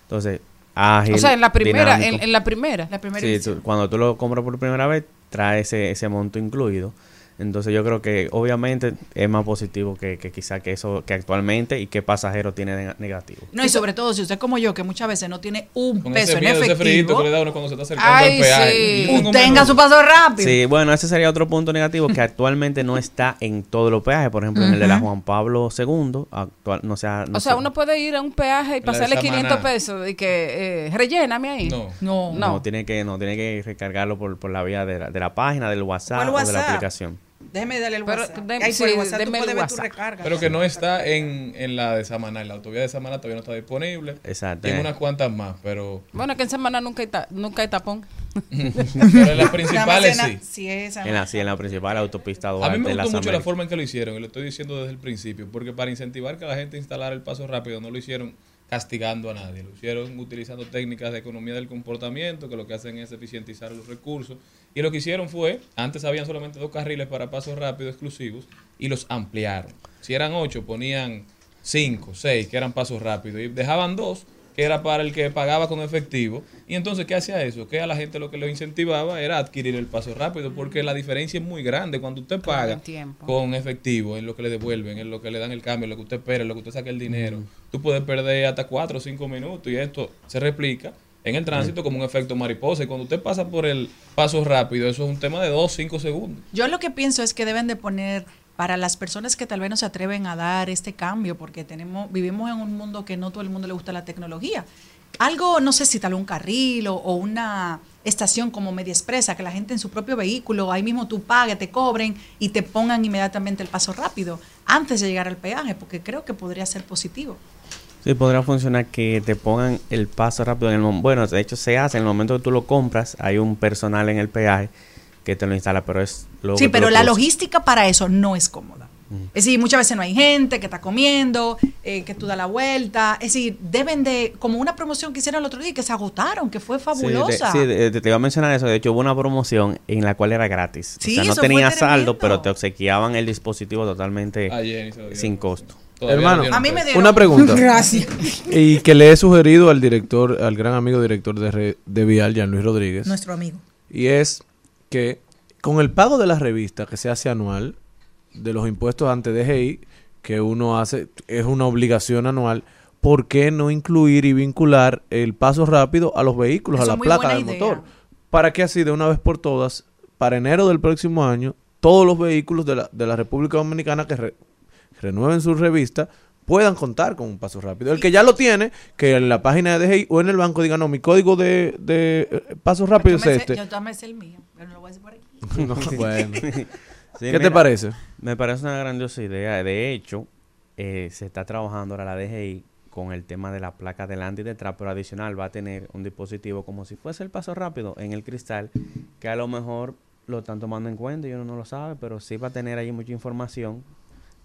Entonces, ágil. o sea, en la primera, en, en la primera. La Sí, tú- cuando tú lo compras por primera vez, trae ese, ese monto incluido. Entonces yo creo que obviamente es más positivo que, que quizá que eso que actualmente y que pasajero tiene de- negativo. No, y sobre todo si usted como yo, que muchas veces no tiene un Con peso ese en miedo, ese frío efectivo, que le da uno cuando se está acercando Ay, al peaje. sí. Tenga menos- su paso rápido. Sí, bueno, ese sería otro punto negativo que actualmente no está en todos los peajes. Por ejemplo, en el de la. Juan Pablo II, actual, no sea, no o sea, uno puede ir a un peaje y pasarle Samaná. 500 pesos y que eh, relléname ahí. No, no, tiene que no tiene que recargarlo por, por la vía de la, de la página, del WhatsApp ¿Cuál o de la aplicación. Déjeme darle el Pero, WhatsApp. de- Ahí por sí, el WhatsApp tú el puedes ver tu WhatsApp. recarga. Pero que no está en, en la de Samaná, en la autovía de Samaná todavía no está disponible. Exacto. Eh. unas cuantas más, pero, Bueno, que en semana nunca hay, ta- nunca hay tapón. pero en las principales más sí. en- Sí, esa. En la, sí, en la principal autopista A Duarte mí me gustó mucho la Américas. forma en que lo hicieron, y lo estoy diciendo desde el principio, porque para incentivar que la gente instalara el paso rápido no lo hicieron castigando a nadie, lo hicieron utilizando técnicas de economía del comportamiento, que lo que hacen es eficientizar los recursos, y lo que hicieron fue, antes habían solamente dos carriles para pasos rápidos exclusivos, y los ampliaron. Si eran ocho, ponían cinco, seis, que eran pasos rápidos, y dejaban dos, que era para el que pagaba con efectivo. Y entonces, ¿qué hacía eso? Que a la gente lo que lo incentivaba era adquirir el paso rápido, porque la diferencia es muy grande. Cuando usted paga con efectivo, en lo que le devuelven, en lo que le dan el cambio, en lo que usted espera, en lo que usted saca el dinero, tú puedes perder hasta cuatro o cinco minutos y esto se replica en el tránsito como un efecto mariposa. Y cuando usted pasa por el paso rápido, eso es un tema de dos, cinco segundos. Yo lo que pienso es que deben de poner para las personas que tal vez no se atreven a dar este cambio, porque tenemos, vivimos en un mundo que no todo el mundo le gusta la tecnología. Algo, no sé si tal un carril o, una estación como media expresa, que la gente en su propio vehículo, ahí mismo tú pagues, te cobren y te pongan inmediatamente el paso rápido antes de llegar al peaje, porque creo que podría ser positivo. Sí, podría funcionar que te pongan el paso rápido en el momento. Bueno, de hecho se hace en el momento que tú lo compras, hay un personal en el peaje que te lo instala, pero es luego Sí, que pero lo la logística para eso no es cómoda. Es decir, muchas veces no hay gente que está comiendo, eh, que tú das la vuelta. Es decir, deben de, como una promoción que hicieron el otro día, que se agotaron, que fue Sí, de- fabulosa. Sí, de- te, te iba a mencionar eso. De hecho, hubo una promoción en la cual era gratis. Sí, o sea, no tenía saldo, pero te obsequiaban el dispositivo totalmente Ah, lo sin costo. Todavía Hermano, no A mí me dieron- una pregunta. Gracias. Y que le he sugerido al director, al gran amigo director de, Re- de Vial, Jean Luis Rodríguez. Nuestro amigo. Y es que con el pago de la revista que se hace anual, de los impuestos ante DGI, que uno hace, es una obligación anual, ¿por qué no incluir y vincular el paso rápido a los vehículos, Eso a la placa del idea. motor? Para que así de una vez por todas, para enero del próximo año, todos los vehículos de la, de la República Dominicana que re- renueven su revista puedan contar con un paso rápido. El que ya lo tiene, que en la página de DGI o en el banco diga, no, mi código de, de eh, paso rápido es este. Yo también sé el mío, pero no lo voy a decir por aquí. No, bueno. Sí, ¿Qué te parece? Me parece una grandiosa idea. De hecho, eh, se está trabajando ahora la DGI con el tema de la placa delante y detrás, pero adicional va a tener un dispositivo como si fuese el paso rápido en el cristal, que a lo mejor lo están tomando en cuenta y uno no lo sabe, pero sí va a tener ahí mucha información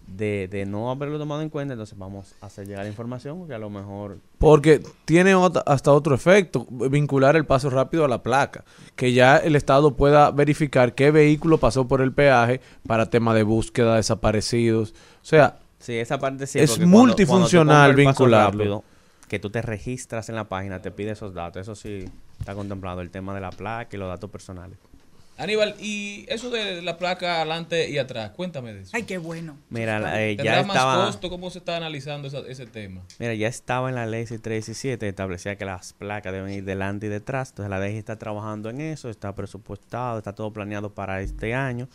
de, de no haberlo tomado en cuenta, entonces vamos a hacer llegar la información que a lo mejor Porque tiene hasta otro efecto, vincular el paso rápido a la placa, que ya el Estado pueda verificar qué vehículo pasó por el peaje para tema de búsqueda, desaparecidos. O sea, Sí, esa parte sí. Es cuando- multifuncional cuando vincularlo. rápido, que tú te registras en la página, te pide esos datos. Eso sí está contemplado, el tema de la placa y los datos personales. Aníbal, y eso de la placa adelante y atrás, cuéntame de eso. Ay, qué bueno. Mira, la- eh, ¿Tendrá ya más estaba... costo? ¿Cómo se está analizando esa- ese tema? Mira, ya estaba en la ley 317, establecía que las placas deben ir delante y detrás. Entonces la DGI está trabajando en eso, está presupuestado, está todo planeado para este año,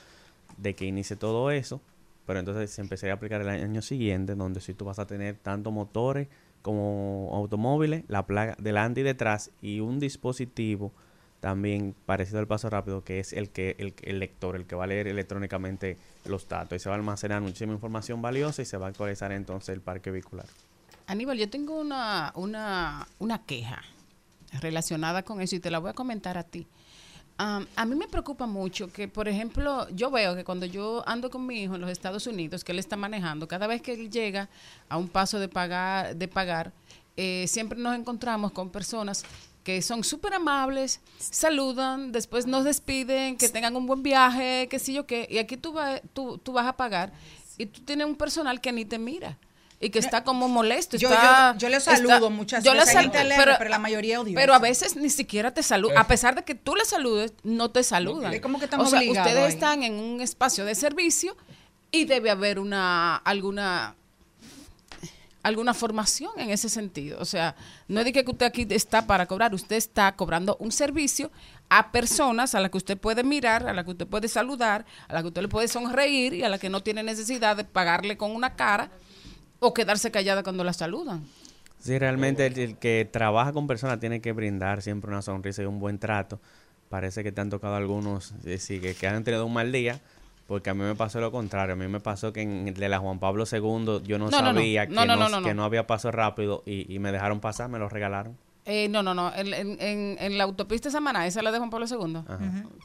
de que inicie todo eso. Pero entonces se empezaría a aplicar el año siguiente, donde si tú vas a tener tanto motores como automóviles, la placa delante y detrás y un dispositivo también parecido al paso rápido, que es el que el, el lector, el que va a leer electrónicamente los datos. Y se va a almacenar muchísima información valiosa y se va a actualizar entonces el parque vehicular. Aníbal, yo tengo una, una, una queja relacionada con eso y te la voy a comentar a ti. Am, a mí me preocupa mucho que, por ejemplo, yo veo que cuando yo ando con mi hijo en los Estados Unidos, que él está manejando, cada vez que él llega a un paso de pagar, de pagar eh, siempre nos encontramos con personas que son súper amables, saludan, después nos despiden, que tengan un buen viaje, que sí yo qué, y aquí tú, va- tú, tú vas a pagar y tú tienes un personal que ni te mira y que está como molesto. Yo- está- yo- yo le está- saludo muchas yo le veces. Saludo, alegre, pero la mayoría odiosa. Pero a veces ni siquiera te saludan. A pesar de que tú le saludes, no te saludan. Es como que están o sea, ustedes ahí. están en un espacio de servicio y debe haber una alguna alguna formación en ese sentido. O sea, no es de que usted aquí está para cobrar, usted está cobrando un servicio a personas a las que usted puede mirar, a las que usted puede saludar, a las que usted le puede sonreír y a las que no tiene necesidad de pagarle con una cara o quedarse callada cuando la saludan. Sí, realmente el, que trabaja con personas tiene que brindar siempre una sonrisa y un buen trato. Parece que te han tocado algunos, eh, sí, que, que han tenido un mal día Porque a mí me pasó lo contrario. A mí me pasó que en el de la Juan Pablo II yo no, No, no, no. sabía No, que, no, no, no, no, no. que no había paso rápido y, y me dejaron pasar, me lo regalaron. Eh, no, no, no. En, en- en- en la autopista de Samaná, esa es la de Juan Pablo II.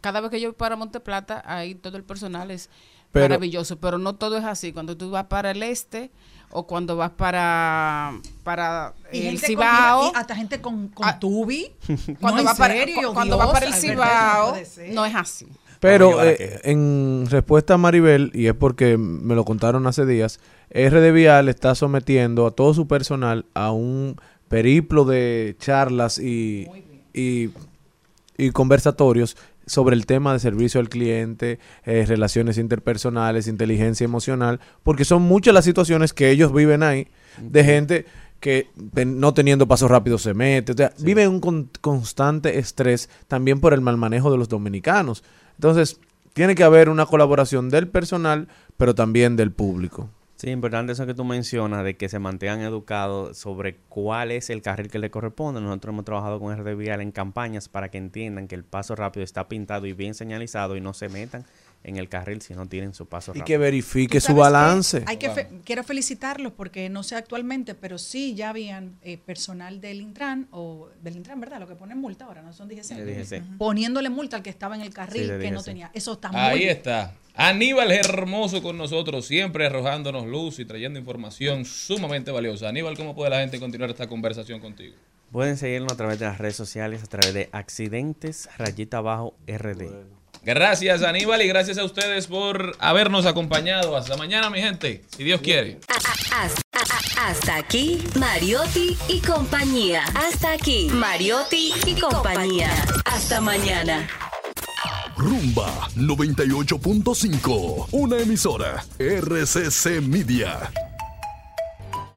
Cada vez que yo voy para Monteplata, ahí todo el personal es Pero- maravilloso, pero no todo es así. Cuando tú vas para el este o cuando vas para, para Y el con- Cibao, y hasta gente con, con tubi. cuando No, vas en para, serio, cuando vas Dios, para el verdad, Cibao, no es así. Pero eh, en respuesta a Maribel, y es porque me lo contaron hace días, RD Vial está sometiendo a todo su personal a un periplo de charlas y, y, y conversatorios sobre el tema de servicio al cliente, eh, relaciones interpersonales, inteligencia emocional, porque son muchas las situaciones que ellos viven ahí, de gente que ten- no teniendo pasos rápidos se mete, o sea, vive en un con- constante estrés también por el mal manejo de los dominicanos. Entonces, tiene que haber una colaboración del personal, pero también del público. Sí, importante eso que tú mencionas, de que se mantengan educados sobre cuál es el carril que le corresponde. Nosotros hemos trabajado con RD Vial en campañas para que entiendan que el paso rápido está pintado y bien señalizado y no se metan en el carril si no tienen su paso Y rápido. que verifique ¿Tú su balance. Hay que fe- quiero felicitarlos porque no sé actualmente, pero sí ya habían eh, personal del Intran o del Intran, ¿verdad? Lo que ponen multa ahora, no son DGC. Poniéndole multa al que estaba en el carril Sí, que no tenía. Eso está muy Ahí está. Aníbal Hermoso con nosotros, siempre arrojándonos luz y trayendo información sumamente valiosa. Aníbal, ¿cómo puede la gente continuar esta conversación contigo? Pueden seguirnos a través de las redes sociales, a través de accidentes, rayita abajo, RD. Gracias Aníbal y gracias a ustedes por habernos acompañado. Hasta mañana, mi gente, si Dios quiere. Hasta, aquí, Mariotti y compañía. Hasta aquí, Mariotti y compañía. Hasta mañana. Rumba 98.5, una emisora RCC Media.